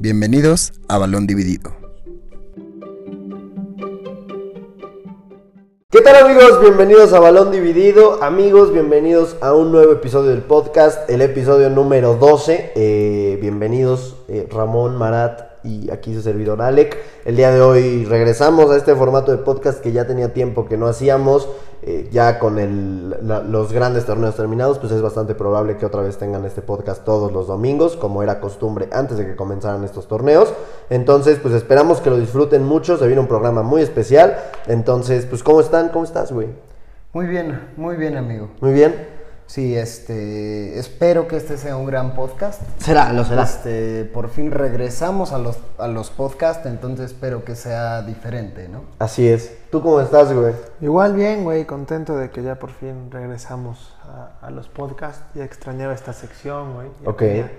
Bienvenidos a Balón Dividido. ¿Qué tal amigos? Bienvenidos a Balón Dividido. Amigos, bienvenidos a un nuevo episodio del podcast, el episodio número 12. Eh, bienvenidos eh, Ramón, Marat y aquí su servidor Alec. El día de hoy regresamos a este formato de podcast que ya tenía tiempo que no hacíamos. Eh, ya con el, la- los grandes torneos terminados, pues es bastante probable que otra vez tengan este podcast todos los domingos, como era costumbre antes de que comenzaran estos torneos. Entonces, pues esperamos que lo disfruten mucho. Se viene un programa muy especial. Entonces, pues, ¿cómo están? ¿Cómo estás, güey? Muy bien, muy bien, amigo. Muy bien. Sí, este, espero que este sea un gran podcast. Será, lo será. Este, por fin regresamos a los, a los podcasts, entonces espero que sea diferente, ¿no? Así es. ¿Tú cómo estás, güey? Igual bien, güey, contento de que ya por fin regresamos a, a los podcasts. Ya extrañaba esta sección, güey. Ya Ok. Tenía,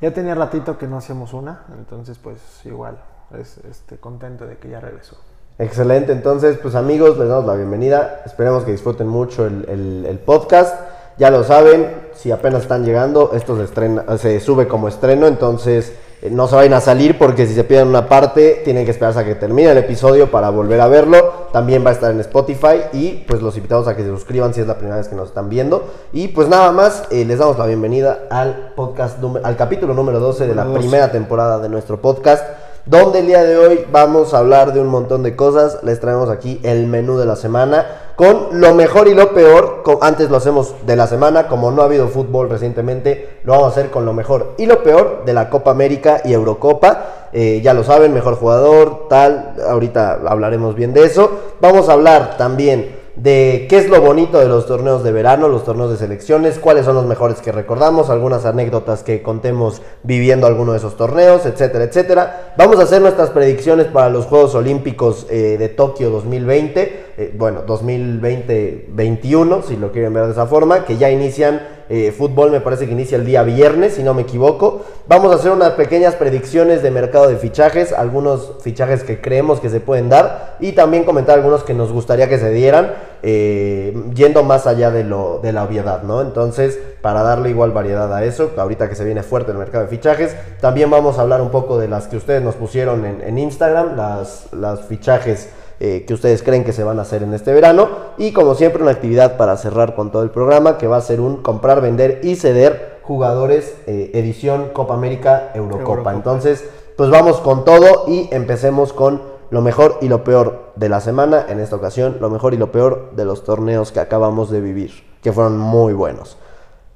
ya tenía ratito que no hacíamos una, entonces pues igual, es, este, contento de que ya regresó. Excelente, entonces pues amigos, les damos la bienvenida, esperemos que disfruten mucho el, el- el podcast, ya lo saben, si apenas están llegando, esto se, estrena, se sube como estreno, entonces eh, no se vayan a salir porque si se pierden una parte tienen que esperarse a que termine el episodio para volver a verlo, también va a estar en Spotify y pues los invitamos a que se suscriban si es la primera vez que nos están viendo. Y pues nada más, eh, les damos la bienvenida al podcast, al capítulo número 12 de la Número 12. primera temporada de nuestro podcast donde el día de hoy vamos a hablar de un montón de cosas. Les traemos aquí el menú de la semana con lo mejor y lo peor. Antes lo hacemos de la semana, como no ha habido fútbol recientemente, lo vamos a hacer con lo mejor y lo peor de la Copa América y Eurocopa. Eh, ya lo saben, mejor jugador, tal. Ahorita hablaremos bien de eso. Vamos a hablar también de qué es lo bonito de los torneos de verano, los torneos de selecciones, cuáles son los mejores que recordamos, algunas anécdotas que contemos viviendo alguno de esos torneos, etcétera, etcétera. Vamos a hacer nuestras predicciones para los Juegos Olímpicos eh, de Tokio 2020, eh, bueno, 2020-21, si lo quieren ver de esa forma, que ya inician eh, fútbol me parece que inicia el día viernes, si no me equivoco. Vamos a hacer unas pequeñas predicciones de mercado de fichajes, algunos fichajes que creemos que se pueden dar y también comentar algunos que nos gustaría que se dieran, eh, yendo más allá de, lo, de la obviedad, ¿no? Entonces, para darle igual variedad a eso, ahorita que se viene fuerte el mercado de fichajes, también vamos a hablar un poco de las que ustedes nos pusieron en, Instagram, las fichajes eh, que ustedes creen que se van a hacer en este verano. Y como siempre, una actividad para cerrar con todo el programa que va a ser un comprar, vender y ceder jugadores eh, edición Copa América Eurocopa. Eurocopa. Entonces, pues vamos con todo y empecemos con lo mejor y lo peor de la semana. En esta ocasión, lo mejor y lo peor de los torneos que acabamos de vivir, que fueron muy buenos.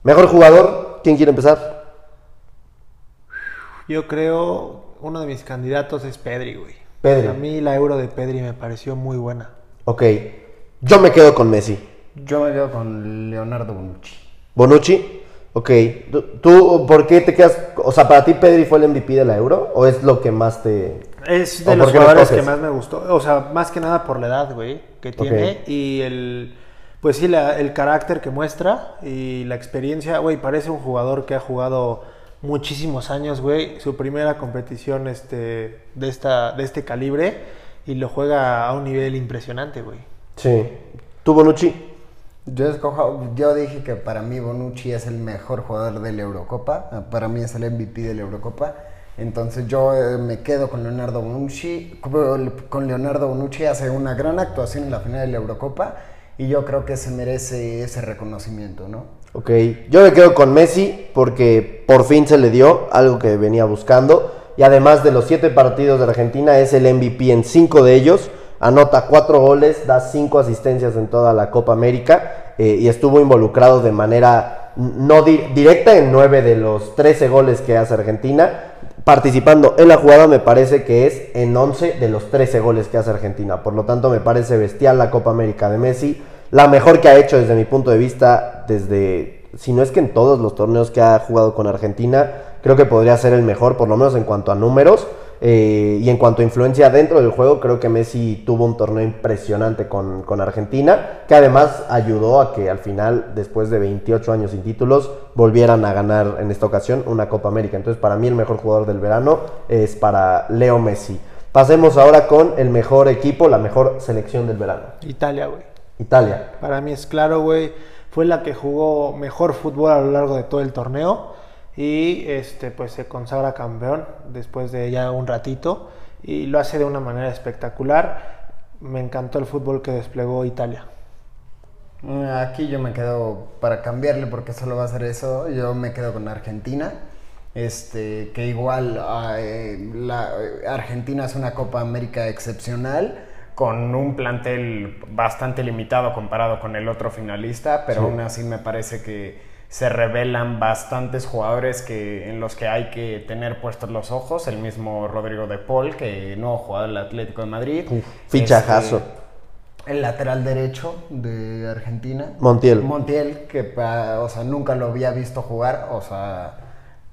Mejor jugador, ¿quién quiere empezar? Yo creo uno de mis candidatos es Pedri, güey. Pedri. A mí la euro de Pedri me pareció muy buena. Ok, yo me quedo con Messi. Yo me quedo con Leonardo Bonucci. Bonucci, ok. ¿Tú, por qué te quedas? O sea, ¿para ti Pedri fue el MVP de la Euro? ¿O es lo que más te...? Es ¿O de los jugadores que más me gustó. O sea, más que nada por la edad, güey, que tiene. Y el. Pues sí, la- el carácter que muestra y la experiencia, güey, parece un jugador que ha jugado muchísimos años, güey. Su primera competición este, de, esta, de este calibre y lo juega a un nivel impresionante, güey. Sí. ¿Tú, Bonucci? Yo escojo, yo dije que para mí Bonucci es el mejor jugador de la Eurocopa, ah, para mí es el MVP de la Eurocopa. Entonces yo eh, me quedo con Leonardo Bonucci. Con Leonardo Bonucci hace una gran actuación en la final de la Eurocopa y yo creo que se merece ese reconocimiento, ¿no? Ok. Yo me quedo con Messi porque por fin se le dio algo que venía buscando. Y además de los siete partidos de Argentina, es el MVP en cinco de ellos. Anota cuatro goles, da cinco asistencias en toda la Copa América eh, y estuvo involucrado de manera no di- directa en nueve de los 13 goles que hace Argentina. Participando en la jugada me parece que es en 11 de los 13 goles que hace Argentina. Por lo tanto me parece bestial la Copa América de Messi. La mejor que ha hecho desde mi punto de vista, desde, si no es que en todos los torneos que ha jugado con Argentina, creo que podría ser el mejor, por lo menos en cuanto a números. eh, y en cuanto a influencia dentro del juego, creo que Messi tuvo un torneo impresionante con, con Argentina, que además ayudó a que al final, después de 28 años sin títulos, volvieran a ganar en esta ocasión una Copa América. Entonces, para mí el mejor jugador del verano es para Leo Messi. Pasemos ahora con el mejor equipo, la mejor selección del verano. Italia, güey. Italia. Para mí es claro, güey. Fue la que jugó mejor fútbol a lo largo de todo el torneo. y este pues se consagra campeón después de ya un ratito y lo hace de una manera espectacular. Me encantó el fútbol que desplegó Italia. Aquí yo me quedo, para cambiarle, porque solo va a ser eso, yo me quedo con Argentina. Este, que igual eh, la, Argentina es una Copa América excepcional, con un plantel bastante limitado comparado con el otro finalista, pero aún así me parece que se revelan bastantes jugadores que, en los que hay que tener puestos los ojos. El mismo Rodrigo de Paul, que no jugado el Atlético de Madrid. fichajazo. Este, el lateral derecho de Argentina. Montiel. Montiel, que o sea, nunca lo había visto jugar, o sea,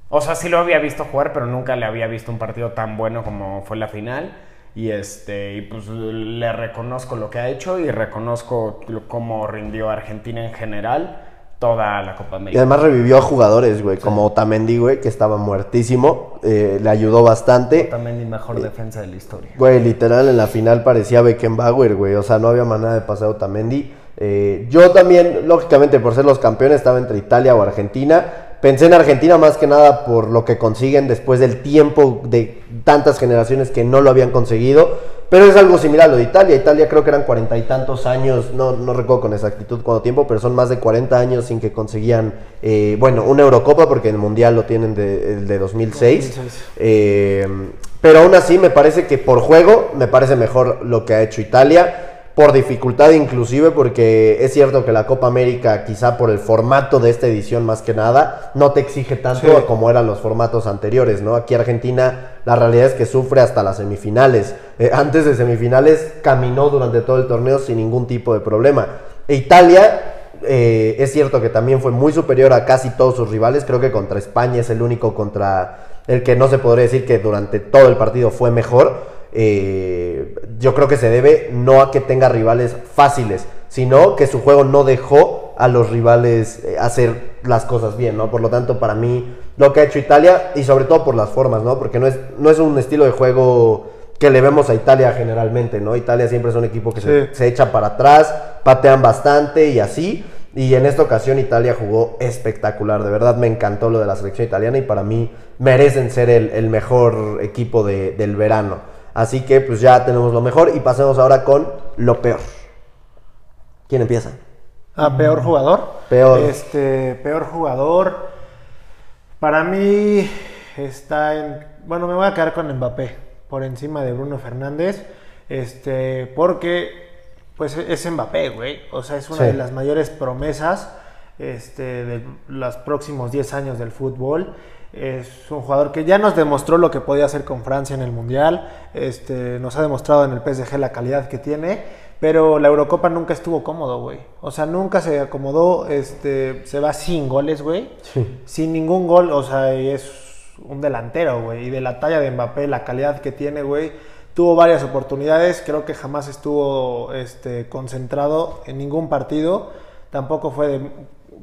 o sea, sí lo había visto jugar, pero nunca le había visto un partido tan bueno como fue la final. Y este, y pues le reconozco lo que ha hecho y reconozco cómo rindió Argentina en general toda la Copa América. Y además revivió a jugadores, güey, como Otamendi, güey, que estaba muertísimo, eh, le ayudó bastante. Otamendi, mejor defensa de la historia. Güey, literal, en la final parecía Beckenbauer, güey, o sea, no había manera de pasar a Otamendi. Eh, yo también, lógicamente, por ser los campeones, estaba entre Italia o Argentina. Pensé en Argentina más que nada por lo que consiguen después del tiempo de tantas generaciones que no lo habían conseguido. Pero es algo similar a lo de Italia. Italia creo que eran cuarenta y tantos años, no, no recuerdo con exactitud cuánto tiempo, pero son más de 40 años sin que conseguían, eh, bueno, una Eurocopa, porque el Mundial lo tienen de, el de 2006. Eh, pero aún así me parece que por juego me parece mejor lo que ha hecho Italia por dificultad inclusive, porque es cierto que la Copa América, quizá por el formato de esta edición más que nada, no te exige tanto como eran los formatos anteriores, ¿no? Aquí Argentina, la realidad es que sufre hasta las semifinales. Eh, antes de semifinales caminó durante todo el torneo sin ningún tipo de problema. E Italia, eh, es cierto que también fue muy superior a casi todos sus rivales, creo que contra España es el único contra el que no se podría decir que durante todo el partido fue mejor eh, yo creo que se debe no a que tenga rivales fáciles, sino que su juego no dejó a los rivales eh, hacer las cosas bien, ¿no? Por lo tanto, para mí, lo que ha hecho Italia, y sobre todo por las formas, ¿no? Porque no es, no es un estilo de juego que le vemos a Italia generalmente, ¿no? Italia siempre es un equipo que se, se, echa para atrás, patean bastante y así. Y en esta ocasión Italia jugó espectacular. De verdad me encantó lo de la selección italiana y para mí merecen ser el, el mejor equipo de, del verano. Así que pues ya tenemos lo mejor y pasemos ahora con lo peor. ¿Quién empieza? Ah, peor jugador. Peor. Este, peor jugador. Para mí está en. Bueno, me voy a quedar con Mbappé por encima de Bruno Fernández. Este, porque pues es Mbappé, güey. O sea, es una de las mayores promesas este, de los próximos 10 años del fútbol. Es un jugador que ya nos demostró lo que podía hacer con Francia en el Mundial. Este, nos ha demostrado en el PSG la calidad que tiene. Pero la Eurocopa nunca estuvo cómodo, güey. O sea, nunca se acomodó. Este, se va sin goles, güey. Sin ningún gol. O sea, es un delantero, güey. Y de la talla de Mbappé, la calidad que tiene, güey. Tuvo varias oportunidades. Creo que jamás estuvo este, concentrado en ningún partido. Tampoco fue de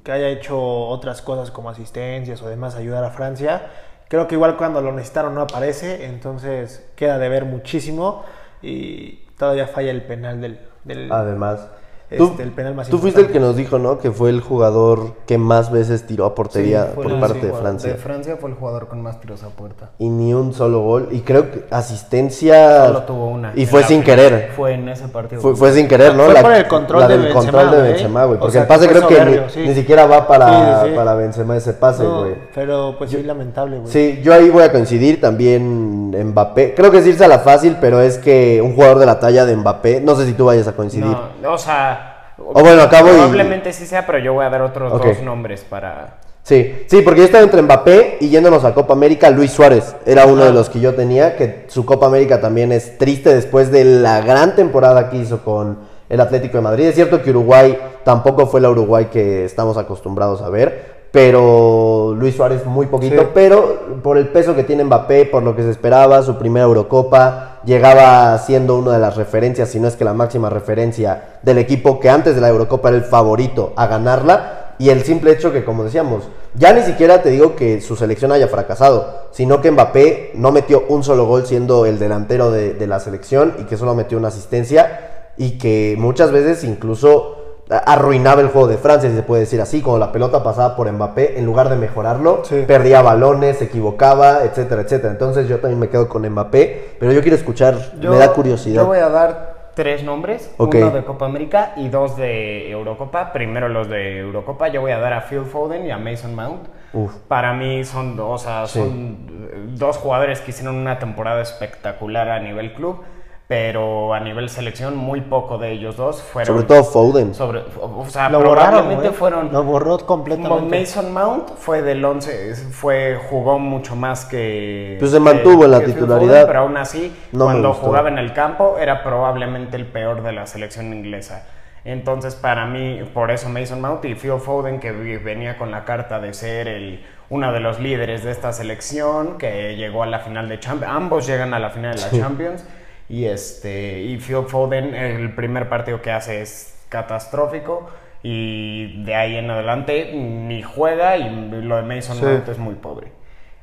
que haya hecho otras cosas como asistencias o demás, ayudar a Francia. Creo que igual cuando lo necesitaron no aparece, entonces queda de ver muchísimo y todavía falla el penal del... del Además, este, el penal más tú fuiste el que nos dijo, ¿no? Que fue el jugador que más veces tiró a portería por parte de Francia. De Francia fue el jugador con más tiros a puerta. Y ni un solo gol. Y creo que asistencia. Solo tuvo una. Y fue sin querer. Fue en ese partido. Fue, sin querer, ¿no? Fue la, por el control la de del Benzema, control de güey. Benzema, güey. Porque sea, el pase creo que ni, sí. ni siquiera va para, Sí, sí. para Benzema ese pase, No, güey. pero pues sí, lamentable, güey. Sí, yo ahí voy a coincidir también Mbappé. Creo que es irse a la fácil, pero es que un jugador de la talla de Mbappé, no sé si tú vayas a coincidir. No, o sea. O bueno, acabo y- Probablemente sí sea, pero yo voy a dar otros dos nombres para. Sí, sí, porque yo estaba entre Mbappé y yéndonos a Copa América, Luis Suárez era uno de los que yo tenía, que su Copa América también es triste después de la gran temporada que hizo con el Atlético de Madrid. Es cierto que Uruguay tampoco fue la Uruguay que estamos acostumbrados a ver, pero Luis Suárez muy poquito, Sí. pero por el peso que tiene Mbappé, por lo que se esperaba, su primera Eurocopa, llegaba siendo una de las referencias, si no es que la máxima referencia del equipo que antes de la Eurocopa era el favorito a ganarla, y el simple hecho que, como decíamos, ya ni siquiera te digo que su selección haya fracasado, sino que Mbappé no metió un solo gol siendo el delantero de, de la selección y que solo metió una asistencia y que muchas veces incluso arruinaba el juego de Francia, si se puede decir así, cuando la pelota pasaba por Mbappé, en lugar de mejorarlo, Sí. perdía balones, se equivocaba, etcétera, etcétera. Entonces yo también me quedo con Mbappé, pero yo quiero escuchar, Yo- me da curiosidad. Yo voy a dar tres nombres, uno de Copa América y dos de Eurocopa. Primero los de Eurocopa, yo voy a dar a Phil Foden y a Mason Mount. Uf. Para mí son, o sea, son dos jugadores que hicieron una temporada espectacular a nivel club, pero a nivel selección muy poco de ellos dos fueron... Sobre todo Foden. sobre- o sea, Lo probablemente güey. fueron... Lo borró completamente. Mason Mount fue del 11, es- fue, jugó mucho más que. Pues se mantuvo en la titularidad. Foden, pero aún así, No cuando jugaba en el campo, era probablemente el peor de la selección inglesa. Entonces, para mí, por eso Mason Mount y Phil Foden, que venía con la carta de ser el, uno de los líderes de esta selección, que llegó a la final de Champions. Ambos llegan a la final de la Champions. Y, este, y Phil Foden, el primer partido que hace es catastrófico. Y de ahí en adelante ni juega y lo de Mason Sí. Mount es muy pobre.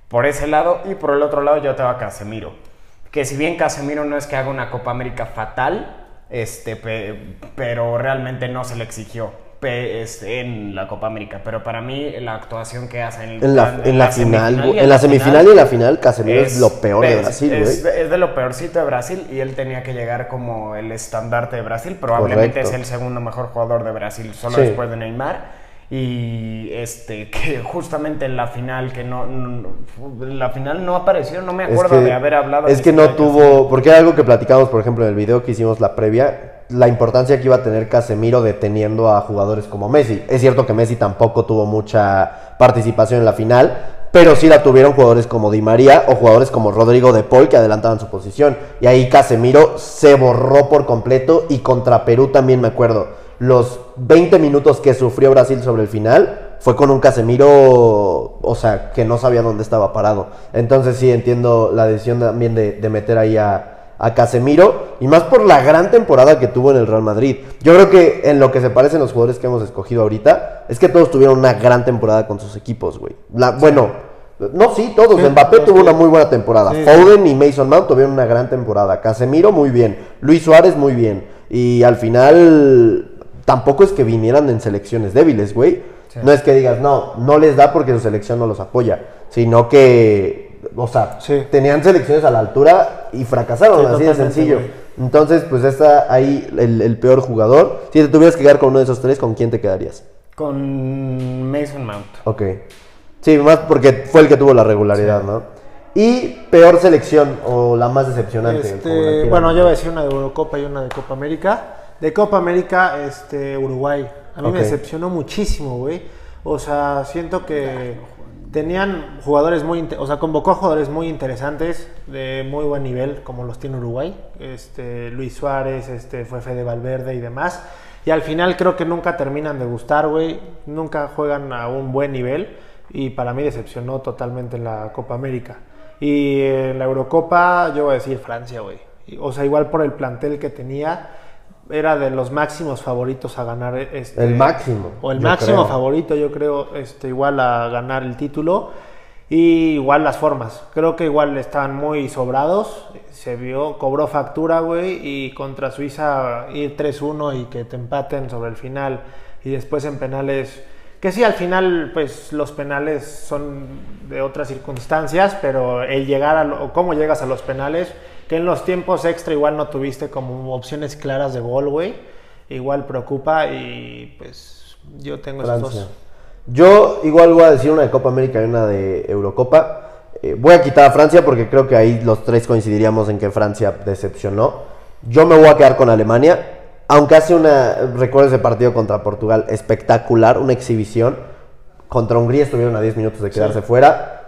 Por ese lado y por el otro lado yo tengo a Casemiro. Que si bien Casemiro no es que haga una Copa América fatal, este, pe- pero realmente no se le exigió en la Copa América. Pero para mí la actuación que hace en, En la, en la final, semifinal y en la semifinal y en la final, Casemiro es, lo peor de Brasil, es, de lo peorcito de Brasil y él tenía que llegar como el estandarte de Brasil. Probablemente Correcto. es el segundo mejor jugador de Brasil, solo Sí. después de Neymar. Y este que justamente en la final que no, no- en la final no apareció, no me acuerdo de haber hablado. Es que no tuvo, porque era algo que platicamos, por ejemplo, en el video que hicimos la previa, la importancia que iba a tener Casemiro deteniendo a jugadores como Messi. Es cierto que Messi tampoco tuvo mucha participación en la final, pero sí la tuvieron jugadores como Di María o jugadores como Rodrigo de Paul que adelantaban su posición. Y ahí Casemiro se borró por completo y contra Perú también me acuerdo. Los 20 minutos que sufrió Brasil sobre el final fue con un Casemiro, o sea, que no sabía dónde estaba parado. Entonces sí entiendo la decisión también de, de meter ahí a, a Casemiro, y más por la gran temporada que tuvo en el Real Madrid. Yo creo que en lo que se parecen los jugadores que hemos escogido ahorita, es que todos tuvieron una gran temporada con sus equipos, güey. La- Bueno, no, sí, todos. Sí, Mbappé tuvo una muy buena temporada. Foden y Mason Mount tuvieron una gran temporada. Casemiro muy bien. Luis Suárez muy bien. Y al final tampoco es que vinieran en selecciones débiles, güey. No es que digas, no, no les da porque su selección no los apoya, sino que, o sea, Sí. tenían selecciones a la altura y fracasaron, Sí, así de sencillo. güey. Entonces, pues está ahí el, el peor jugador. Si te tuvieras que quedar con uno de esos tres, ¿con quién te quedarías? Con Mason Mount. Ok. Sí, más porque fue el que tuvo la regularidad, ¿no? Y peor selección o la más decepcionante. Este, bueno, yo voy a decir una de Eurocopa y una de Copa América. De Copa América, este, Uruguay. A mí me decepcionó muchísimo, güey. O sea, siento que tenían jugadores muy, o sea, convocó a jugadores muy interesantes de muy buen nivel, como los tiene Uruguay. Este, Luis Suárez, este, fue Fede Valverde y demás. Y al final creo que nunca terminan de gustar, güey. Nunca juegan a un buen nivel. Y para mí decepcionó totalmente en la Copa América. Y en la Eurocopa, yo voy a decir Francia, güey. O sea, igual por el plantel que tenía, era de los máximos favoritos a ganar este. El máximo, O el máximo creo. favorito, yo creo, este, igual a ganar el título. Y igual las formas. Creo que igual estaban muy sobrados. Se vio, cobró factura, güey. Y contra Suiza ir 3-1 y que te empaten sobre el final. Y después en penales. Que sí, al final, pues los penales son de otras circunstancias. Pero el llegar a. lo- cómo llegas a los penales. Que en los tiempos extra igual no tuviste como opciones claras de gol, güey. Igual preocupa. Y pues yo tengo esos Francia. dos. Yo igual voy a decir una de Copa América y una de Eurocopa. Eh, voy a quitar a Francia porque creo que ahí los tres coincidiríamos en que Francia decepcionó. Yo me voy a quedar con Alemania. Aunque hace una, recuerdo ese partido contra Portugal, espectacular, una exhibición. Contra Hungría estuvieron a 10 minutos de quedarse fuera.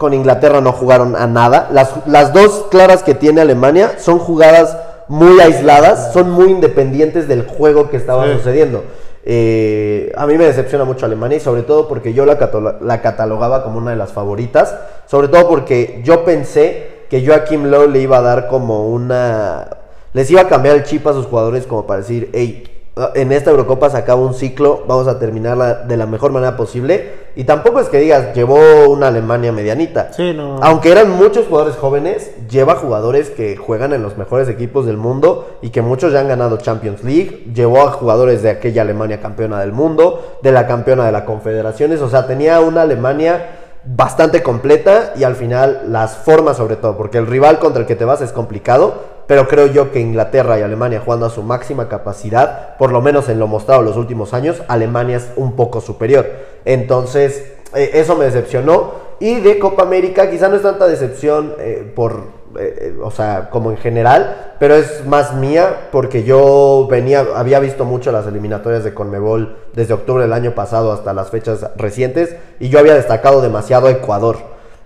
Con Inglaterra no jugaron a nada. Las, las dos claras que tiene Alemania son jugadas muy aisladas, son muy independientes del juego que estaba Sí. sucediendo. Eh, a mí me decepciona mucho Alemania y sobre todo porque yo la, la catalogaba como una de las favoritas. Sobre todo porque yo pensé que Joachim Lowe le iba a dar como una... Les iba a cambiar el chip a sus jugadores como para decir, hey, en esta Eurocopa se acaba un ciclo, vamos a terminarla de la mejor manera posible. Y tampoco es que digas, llevó una Alemania medianita. Sí, no. Aunque eran muchos jugadores jóvenes, lleva jugadores que juegan en los mejores equipos del mundo y que muchos ya han ganado Champions League. Llevó a jugadores de aquella Alemania campeona del mundo, de la campeona de las confederaciones. O sea, tenía una Alemania bastante completa y al final las formas sobre todo, porque el rival contra el que te vas es complicado, pero creo yo que Inglaterra y Alemania jugando a su máxima capacidad, por lo menos en lo mostrado los últimos años, Alemania es un poco superior. Entonces, eh, eso me decepcionó. Y de Copa América, quizá no es tanta decepción eh, por eh, o sea, como en general, pero es más mía porque yo venía, había visto mucho las eliminatorias de Conmebol desde octubre del año pasado hasta las fechas recientes y yo había destacado demasiado a Ecuador,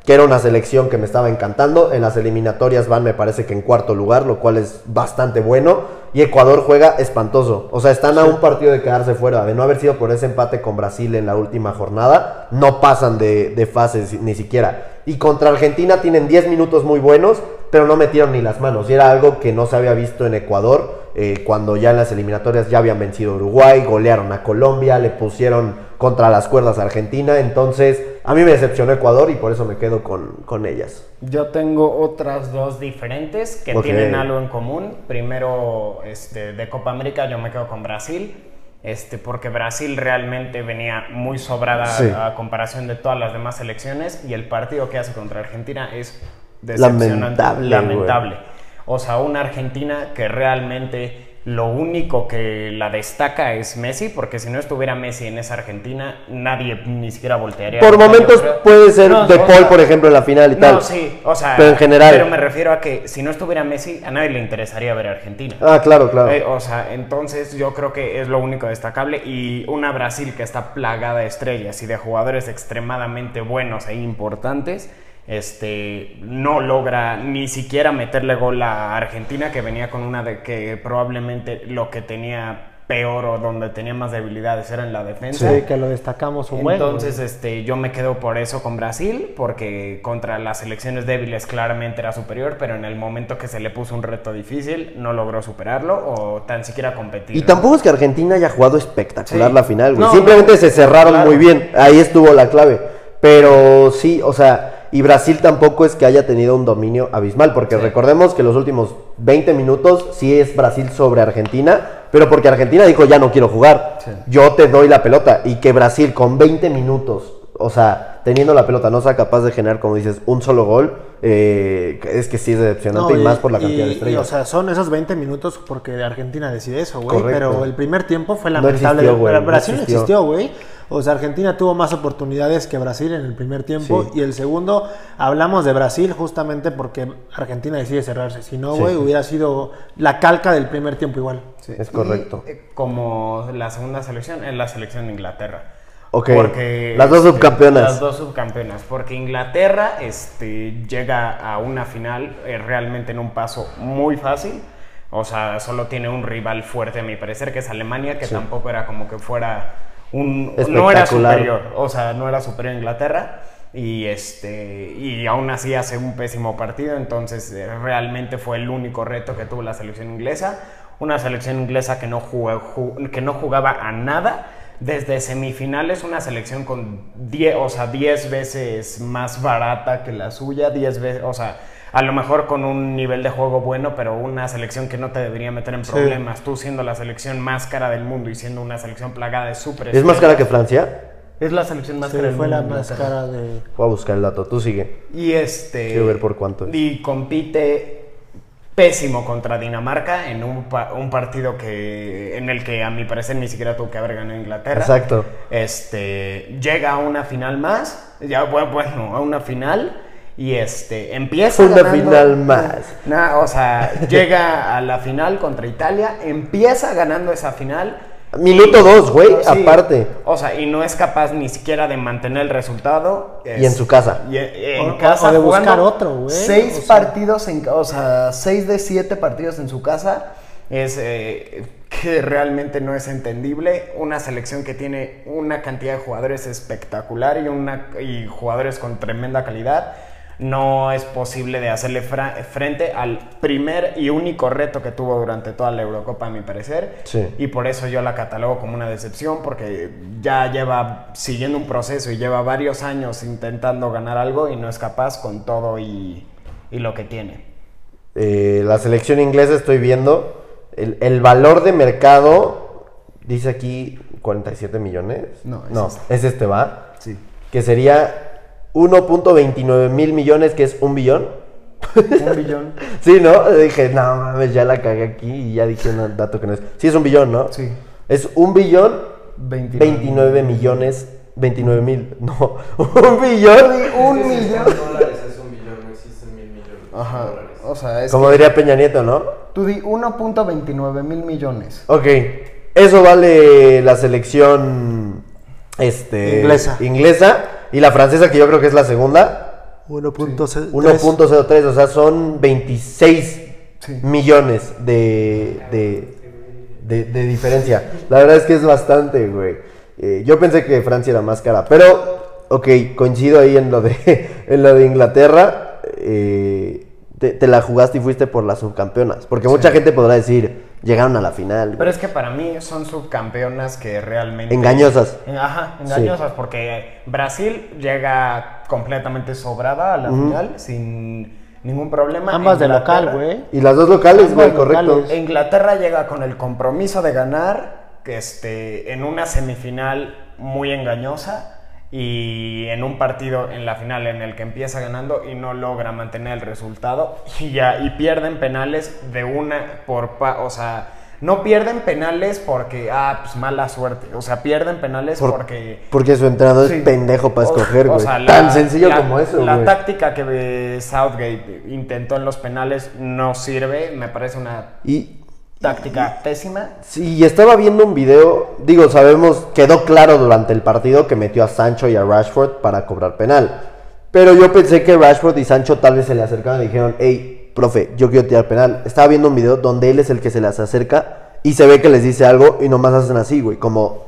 que era una selección que me estaba encantando. En las eliminatorias van, me parece que en cuarto lugar, lo cual es bastante bueno. Y Ecuador juega espantoso. O sea, están a un partido de quedarse fuera. De no haber sido por ese empate con Brasil en la última jornada, no pasan de, de fases ni siquiera. Y contra Argentina tienen 10 minutos muy buenos, pero no metieron ni las manos. Y era algo que no se había visto en Ecuador, eh, cuando ya en las eliminatorias ya habían vencido a Uruguay, golearon a Colombia, le pusieron contra las cuerdas a Argentina. Entonces, a mí me decepcionó Ecuador y por eso me quedo con, con ellas. Yo tengo otras dos diferentes que tienen algo en común. Primero, este, de Copa América, yo me quedo con Brasil. Este, porque Brasil realmente venía muy sobrada Sí. a comparación de todas las demás selecciones y el partido que hace contra Argentina es decepcionante, Lamentable, lamentable. O sea, una Argentina que realmente lo único que la destaca es Messi, porque si no estuviera Messi en esa Argentina, nadie ni siquiera voltearía. Por momentos puede ser No, De o Paul, sea, por ejemplo, en la final y tal. no, sí, o sea, Pero en general. Pero me refiero a que si no estuviera Messi, a nadie le interesaría ver a Argentina. Ah, claro, claro. Eh, o sea, entonces yo creo que es lo único destacable y una Brasil que está plagada de estrellas y de jugadores extremadamente buenos e importantes, este, no logra ni siquiera meterle gol a Argentina que venía con una de que probablemente lo que tenía peor o donde tenía más debilidades era en la defensa. Sí, que lo destacamos un buen. Entonces, este, yo me quedo por eso con Brasil, porque contra las selecciones débiles claramente era superior, pero en el momento que se le puso un reto difícil, no logró superarlo o tan siquiera competir. Y ¿no? tampoco es que Argentina haya jugado espectacular Sí. la final, güey. No, Simplemente no, se cerraron claro. muy bien. Ahí estuvo la clave. Pero sí, o sea, y Brasil tampoco es que haya tenido un dominio abismal, porque recordemos que los últimos 20 minutos sí es Brasil sobre Argentina, pero porque Argentina dijo ya no quiero jugar, yo te doy la pelota. Y que Brasil con 20 minutos, o sea, teniendo la pelota, no sea capaz de generar, como dices, un solo gol, eh, es que sí es decepcionante No, y, más por la cantidad y- de y, estrellas. o sea, son esos 20 minutos porque Argentina decide eso, güey. Pero el primer tiempo fue No lamentable. existió, no Brasil no existió, güey. O sea, Argentina tuvo más oportunidades que Brasil en el primer tiempo. Sí. Y el segundo, hablamos de Brasil justamente porque Argentina decide cerrarse. Si no, Sí. güey, hubiera sido la calca del primer tiempo igual. es correcto. Y, eh, como la segunda selección es la selección de Inglaterra. Ok, Porque, las dos este, subcampeonas. Las dos subcampeonas. Porque Inglaterra este, llega a una final eh, realmente en un paso muy fácil. O sea, solo tiene un rival fuerte, a mi parecer, que es Alemania, que tampoco era como que fuera un. No era superior. O sea, no era superior a Inglaterra. Y, este, y aún así hace un pésimo partido. Entonces, eh, realmente fue el único reto que tuvo la selección inglesa. Una selección inglesa que no, jugó- que no jugaba a nada. Desde semifinales, una selección con 10, o sea, 10 veces más barata que la suya, 10 veces, o sea, a lo mejor con un nivel de juego bueno, pero una selección que no te debería meter en problemas. Tú siendo la selección más cara del mundo y siendo una selección plagada de super ¿Es más cara que Francia? Es la selección más Sí, cara del fue la mundo, más cara de. Voy a buscar el dato, tú sigue. Y este. Quiero ver por cuánto es. Y compite pésimo contra Dinamarca en un, pa- un partido que en el que a mi parecer ni siquiera tuvo que haber ganado Inglaterra. Exacto. Este llega a una final más, ya bu- bueno, a una final y este empieza Una ganando- final más. Nah, o sea, llega a la final contra Italia, empieza ganando esa final. Minuto y- dos, güey, aparte. O sea, y no es capaz ni siquiera de mantener el resultado. Y en su casa. y en, O- casa o de buscar otro, güey. Seis O sea- partidos en o sea, seis de siete partidos en su casa es eh, que realmente no es entendible. Una selección que tiene una cantidad de jugadores espectacular y una y jugadores con tremenda calidad. No es posible de hacerle frente al primer y único reto que tuvo durante toda la Eurocopa, a mi parecer. Sí. Y por eso yo la catalogo como una decepción, porque ya lleva siguiendo un proceso y lleva varios años intentando ganar algo y no es capaz con todo y, y lo que tiene. Eh, la selección inglesa estoy viendo. El, el valor de mercado dice aquí 47 millones. No, es no este. es este, va. Sí. Que sería 1.29 mil millones, que es un billón. Un billón. Sí, ¿no? Dije, no mames, ya la cagué aquí y ya dije un dato que no es. Sí, es un billón, ¿no? Sí. Es un billón 29. 29 millones 29 mil. No, un billón y un Es millón. dólares es un billón, no existen mil millones Ajá. O sea, es Como que diría Peña Nieto, ¿no? tú di 1.29 mil millones. Ok, eso vale la selección este, Inglesa. inglesa y la francesa, que yo creo que es la segunda, 1.03. 1.03, o sea, son 26 Sí. millones de, de, de- de diferencia. La verdad es que es bastante, güey. Eh, yo pensé que Francia era más cara, pero, ok, coincido ahí en lo de, en lo de Inglaterra. eh, te, te la jugaste y fuiste por las subcampeonas. Porque mucha gente podrá decir, llegaron a la final. Pero es que para mí son subcampeonas que realmente... Engañosas. Ajá, engañosas, porque Brasil llega completamente sobrada a la final sin ningún problema. Ambas de local, güey. Y las dos locales, güey, correcto. locales. Inglaterra llega con el compromiso de ganar este, en una semifinal muy engañosa y en un partido en la final en el que empieza ganando y no logra mantener el resultado y ya y pierden penales de una por pa- o sea no pierden penales porque ah pues mala suerte o sea pierden penales Por- porque Porque su entrenador Sí. es pendejo para escoger, güey. Tan sencillo la- como eso, La táctica que Southgate intentó en los penales no sirve, me parece una Y, táctica pésima. Sí, estaba viendo un video, digo, sabemos, quedó claro durante el partido que metió a Sancho y a Rashford para cobrar penal. Pero yo pensé que Rashford y Sancho tal vez se le acercaron y dijeron, hey, profe, yo quiero tirar penal. Estaba viendo un video donde él es el que se les acerca y se ve que les dice algo y nomás hacen así, güey, como...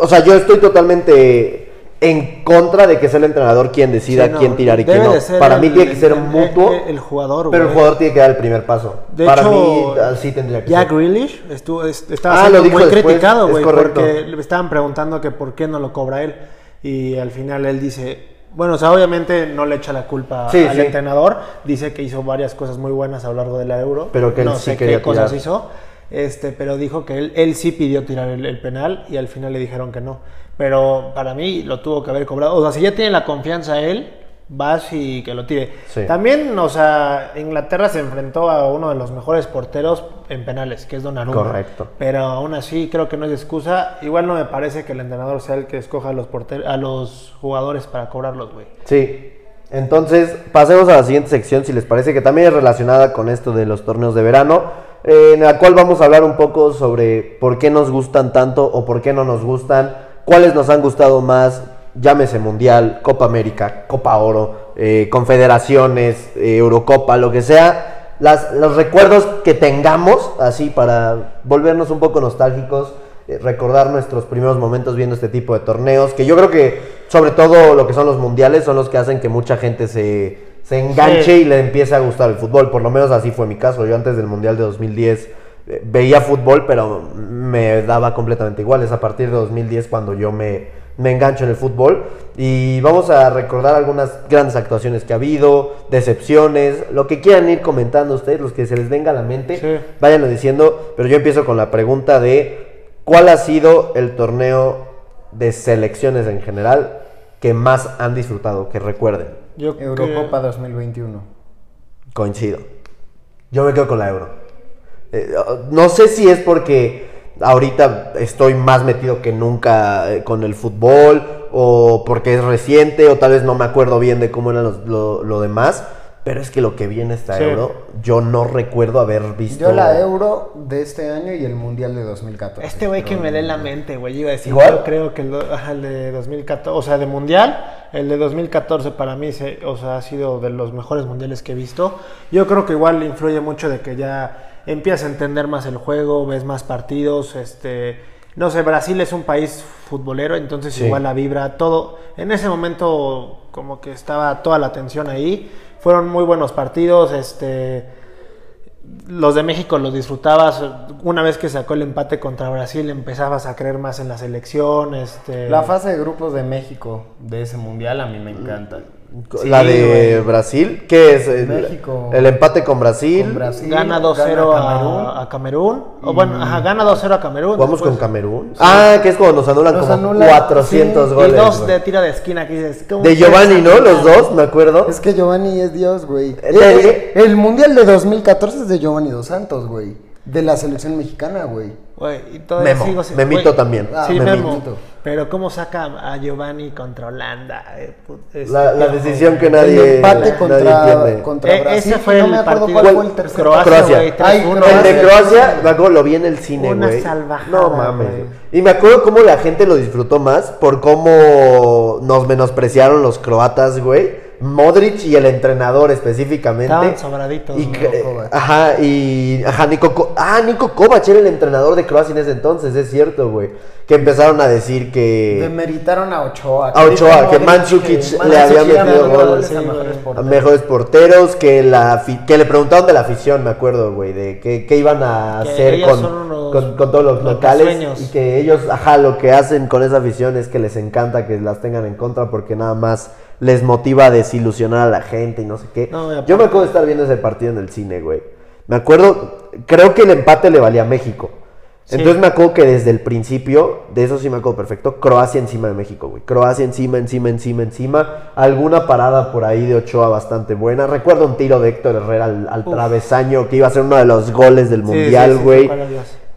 O sea, yo estoy totalmente en contra de que sea el entrenador quien decida Sí, no, quién tirar y quién no. Para mí tiene que ser el- mutuo, el- el jugador, pero el jugador tiene que dar el primer paso. De Para hecho, mí así tendría que Jack ser. Grealish estuvo, es- estaba Ah, siendo muy después, criticado, güey, porque le estaban preguntando que por qué no lo cobra él. Y al final él dice, bueno, o sea, obviamente no le echa la culpa Sí, al sí. entrenador. Dice que hizo varias cosas muy buenas a lo largo de la Euro. Pero que él no sí sé quería qué cosas hizo. Este, pero dijo que él, él sí pidió tirar el, el penal y al final le dijeron que no. Pero para mí lo tuvo que haber cobrado. O sea, si ya tiene la confianza él, vas y que lo tire. Sí. También, o sea, Inglaterra se enfrentó a uno de los mejores porteros en penales, que es Donnarumma. Correcto. Pero aún así creo que no es excusa. Igual no me parece que el entrenador sea el que escoja a los porter- a los jugadores para cobrarlos, güey. Sí. Entonces, pasemos a la siguiente sección, si les parece, que también es relacionada con esto de los torneos de verano, eh, en la cual vamos a hablar un poco sobre por qué nos gustan tanto o por qué no nos gustan, cuáles nos han gustado más, llámese Mundial, Copa América, Copa Oro, eh, Confederaciones, eh, Eurocopa, lo que sea, las, los recuerdos que tengamos, así para volvernos un poco nostálgicos, eh, recordar nuestros primeros momentos viendo este tipo de torneos, que yo creo que sobre todo lo que son los mundiales son los que hacen que mucha gente se, se enganche Sí. y le empiece a gustar el fútbol, por lo menos así fue mi caso, yo antes del mundial de 2010 eh, veía fútbol, pero me daba completamente igual, es a partir de 2010 cuando yo me, me engancho en el fútbol y vamos a recordar algunas grandes actuaciones que ha habido, decepciones, lo que quieran ir comentando ustedes, los que se les venga a la mente, Sí. váyanlo diciendo, pero yo empiezo con la pregunta de ¿cuál ha sido el torneo de selecciones en general que más han disfrutado, que recuerden? Yo Eurocopa 2021. Coincido. Yo me quedo con la euro. Eh, no sé si es porque ahorita estoy más metido que nunca eh, con el fútbol o porque es reciente o tal vez no me acuerdo bien de cómo era lo, lo demás, pero es que lo que viene esta Sí. euro, yo no recuerdo haber visto. Yo la Euro de este año y el Mundial de 2014. Este güey que me lee la mente, güey. Iba a decir, ¿Igual? yo creo que el, do- el de 2014, o sea, de mundial, el de 2014 para mí se, o sea, ha sido de los mejores mundiales que he visto. Yo creo que igual influye mucho de que ya empiezas a entender más el juego, ves más partidos, este, no sé, Brasil es un país futbolero, entonces Sí. igual la vibra, todo. En ese momento como que estaba toda la atención ahí. Fueron muy buenos partidos, este los de México los disfrutabas. Una vez que sacó el empate contra Brasil, empezabas a creer más en la selección. Este... La fase de grupos de México de ese mundial a mí me encanta. La Sí, de güey. Brasil, ¿qué es? El, México. el empate con Brasil. Con Brasil. Gana 2-0 Camerún. a, a Camerún. O bueno, ajá, gana 2-0 a Camerún. Jugamos después- con Camerún. Ah, que es cuando nos anulan Nos como anulan, 400 sí, goles. Y dos de tiro de esquina que dices. ¿cómo De Giovanni, ¿no? Los dos, me acuerdo. Es que Giovanni es Dios, güey. El, eh, el mundial de 2014 es de Giovanni Dos Santos, güey. De la selección mexicana, güey. Güey, y todavía Memo, sigo sin- Memito güey, también. Ah, Sí, Memito. Memo. Pero ¿cómo saca a Giovanni contra Holanda? Eh, put- este, La, decisión que nadie, el empate nadie contra, entiende. contra Eh, Brasil. ese fue no el me acuerdo partido. cuál fue el tercer Croacia, Croacia. güey, Ay, 3-1. El de Croacia. Acuerdo, lo vi en el cine, Una güey. salvajada, No mames. güey. Y me acuerdo cómo la gente lo disfrutó más por cómo nos menospreciaron los croatas, güey. Modric y el entrenador específicamente. Estaban sobraditos, Y, que- ajá, y ajá, Nico, ah, Nico Kovac era el entrenador de Croacia en ese entonces, es cierto, güey. Que empezaron a decir que Demeritaron a Ochoa. A Ochoa, que Modric, Mandzukic que le había metido goles. a mejores a porteros. mejores porteros, que la que le preguntaron de la afición, me acuerdo, güey, de qué, qué iban a Que hacer con, unos con, con todos los locales y que ellos, ajá, lo que hacen con esa afición es que les encanta que las tengan en contra porque nada más les motiva a desilusionar a la gente y no sé qué. No, Yo me acuerdo de estar viendo ese partido en el cine, güey. Me acuerdo, creo que el empate le valía a México. Sí. Entonces me acuerdo que desde el principio, de eso sí me acuerdo perfecto, Croacia encima de México, güey. Croacia encima, encima, encima, encima. Alguna parada por ahí de Ochoa bastante buena. Recuerdo un tiro de Héctor Herrera al, travesaño que iba a ser uno de los goles del Sí, Mundial, sí, güey.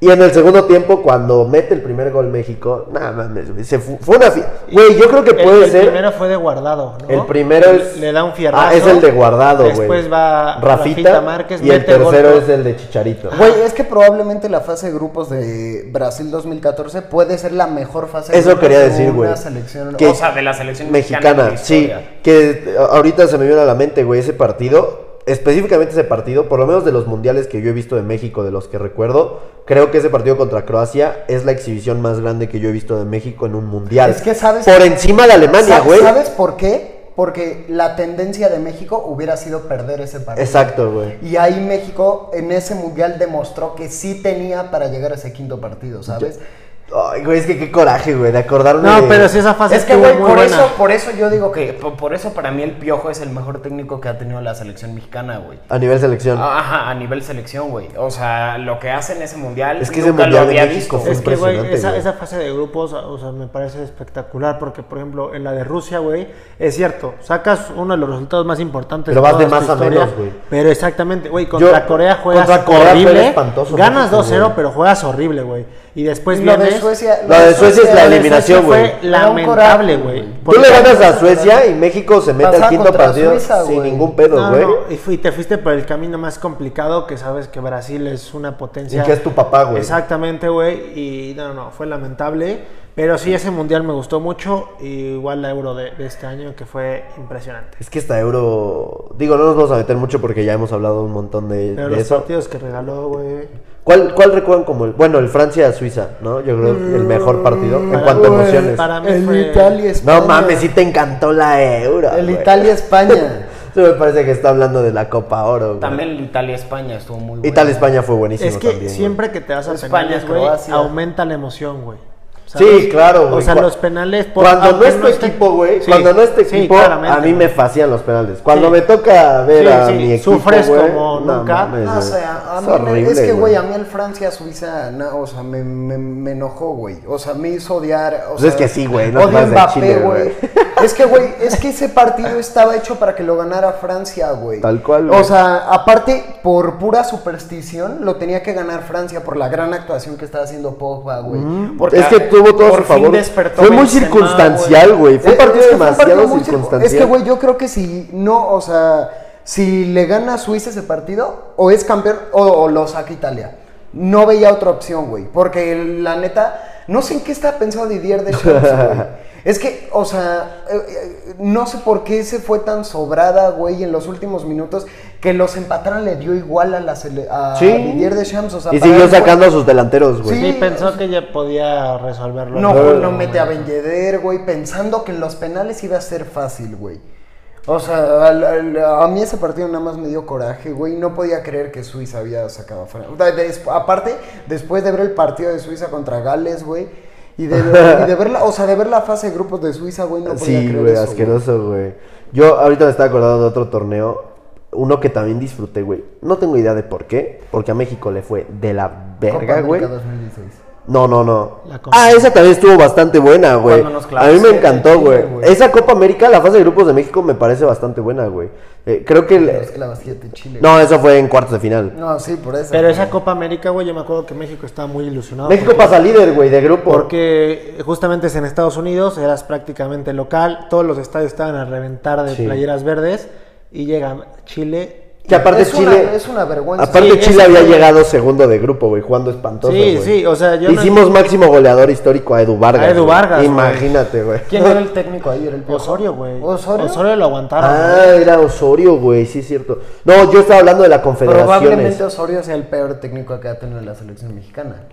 Y en el segundo tiempo, cuando mete el primer gol México, nada mames. Se fu- fue una... fi- Güey, yo creo que El- puede el, ser... primero fue de guardado, ¿no? El primero es. Le da un fierrazo. Ah, es el de guardado, güey. Después va Rafita. Rafita Márquez, y el gol tercero es el de Chicharito. Güey, es que probablemente la fase de grupos de Brasil 2014 puede ser la mejor fase de Eso grupos quería de decir, una güey. selección. Que- O sea, de la selección mexicana. Mexicana, de sí. Que eh, ahorita se me viene a la mente, güey, ese partido. Específicamente ese partido, por lo menos de los mundiales que yo he visto de México, de los que recuerdo, creo que ese partido contra Croacia es la exhibición más grande que yo he visto de México en un mundial. Es que, ¿sabes? Por encima de Alemania, güey. ¿Sabes por qué? Porque la tendencia de México hubiera sido perder ese partido. Exacto, güey. Y ahí México en ese mundial demostró que sí tenía para llegar a ese quinto partido, ¿sabes? Ay, güey, es que qué coraje, güey, de acordarme No, de- pero si esa fase Es que, güey, por buena. eso, por eso yo digo que, por, por eso para mí el Piojo es el mejor técnico que ha tenido la selección mexicana, güey. A nivel selección. Ajá, a nivel selección, güey. O sea, lo que hace en ese mundial, Es que ese nunca mundial lo de había México visto. fue Es que, güey, impresionante, esa, güey. esa fase de grupos, o sea, me parece espectacular porque, por ejemplo, en la de Rusia, güey, es cierto, sacas uno de los resultados más importantes Pero vas de más a historia, menos, güey. Pero exactamente, güey, contra Yo- Corea juegas contra Corea horrible, espantoso ganas México, 2-0, güey. pero juegas horrible, güey. Y después Y lo de Suecia. La de Suecia es la lo eliminación, güey. Lamentable, güey. Tú le ganas a Suecia y México se mete al quinto partido Suiza, sin ningún pedo, No, güey. no, y fui- te fuiste por el camino más complicado que sabes que Brasil es una potencia. Y que es tu papá, güey. Exactamente, güey. Y no, no, fue lamentable. Pero sí, ese mundial me gustó mucho. Y igual la euro de, de este año, que fue impresionante. Es que esta euro. Digo, no nos vamos a meter mucho porque ya hemos hablado un montón de, Pero de los eso. partidos que regaló, güey. ¿Cuál, ¿Cuál recuerdan como el. Bueno, el Francia-Suiza, ¿no? Yo creo el mejor partido en Para- cuanto a Güey, emociones. para mí El fue- Italia-España. No mames, sí te encantó la euro. El güey. Italia-España. Eso me parece que está hablando de la Copa Oro. güey. También el Italia-España estuvo muy bueno. Italia-España fue buenísimo Es que también. güey. siempre que te vas a España, penales, güey, Croacia. aumenta la emoción, güey. Sí, claro, güey. O sea, los penales. por- Cuando no es tu esté- equipo, güey. Sí, cuando no es tu equipo, a mí me fascinan los penales. Cuando Sí. me toca ver Sí, a sí, mi equipo, sufres güey, como no nunca. mames, No, o sea, a Es mí horrible, es que, güey, a mí el Francia-Suiza, no, o sea, me, me, me enojó, güey. O sea, me hizo odiar. O Pues sea, es que sí, güey, no odio Mbappé, Chile, güey. Es que, güey, es que ese partido estaba hecho para que lo ganara Francia, güey. Tal cual, güey. O sea, aparte, por pura superstición, lo tenía que ganar Francia por la gran actuación que estaba haciendo Pogba, güey. Porque es que tuvo todo a por su fin favor. despertó Fue muy circunstancial, güey. Fue un Eh, partido es que fue un demasiado partido muy circun- circunstancial. Es que, güey, yo creo que si no, o sea, si le gana a Suiza ese partido, o es campeón o, o lo saca Italia. No veía otra opción, güey. Porque la neta, no sé en qué estaba pensado Didier de güey. Es que, o sea, eh, eh, no sé por qué se fue tan sobrada, güey, en los últimos minutos. Que los empataran le dio igual a, la a Sí. Didier Deschamps. O sea, Y siguió sacando a sus delanteros, güey. Sí, Sí, pensó que ya podía resolverlo. No, No, no mete a Ben Yedder, güey, pensando que en los penales iba a ser fácil, güey. O sea, al- al- a, mí ese partido nada más me dio coraje, güey. No podía creer que Suiza había sacado sea, des- aparte, después de ver el partido de Suiza contra Gales, güey, y de, y de ver la, o sea, de ver la fase de grupos de Suiza, güey, no podía Sí, creer eso, asqueroso, güey. Yo ahorita me estaba acordando de otro torneo, uno que también disfruté, güey. No tengo idea de por qué, porque a México le fue de la Copa verga, América güey. 2016. No, no, no. La Copa. Ah, esa también estuvo bastante buena, güey. A mí me encantó, güey. Esa Copa América, la fase de grupos de México me parece bastante buena, güey. Eh, creo que... Chile. No, eso fue en cuartos de final. No, sí, por eso. Pero esa Copa América, güey, yo me acuerdo que México estaba muy ilusionado. México porque- pasa líder, güey, de grupo. Porque justamente es en Estados Unidos, eras prácticamente local, todos los estadios estaban a reventar de Sí. playeras verdes y llega Chile. Que aparte Es Chile... una- es una vergüenza. Aparte Sí, Chile había llegado segundo de grupo, güey, jugando espantoso, Sí, güey. sí, o sea, yo no- Hicimos máximo goleador histórico a Edu Vargas. A Edu. Vargas, güey. Imagínate, güey. ¿Quién era el técnico ahí? ¿Era el? Osorio, güey. ¿Osorio? lo aguantaron. Ah, era Osorio, güey, sí es cierto. No, yo estaba hablando de la Probablemente Confederaciones. Osorio sea el peor técnico que ha tenido la selección mexicana.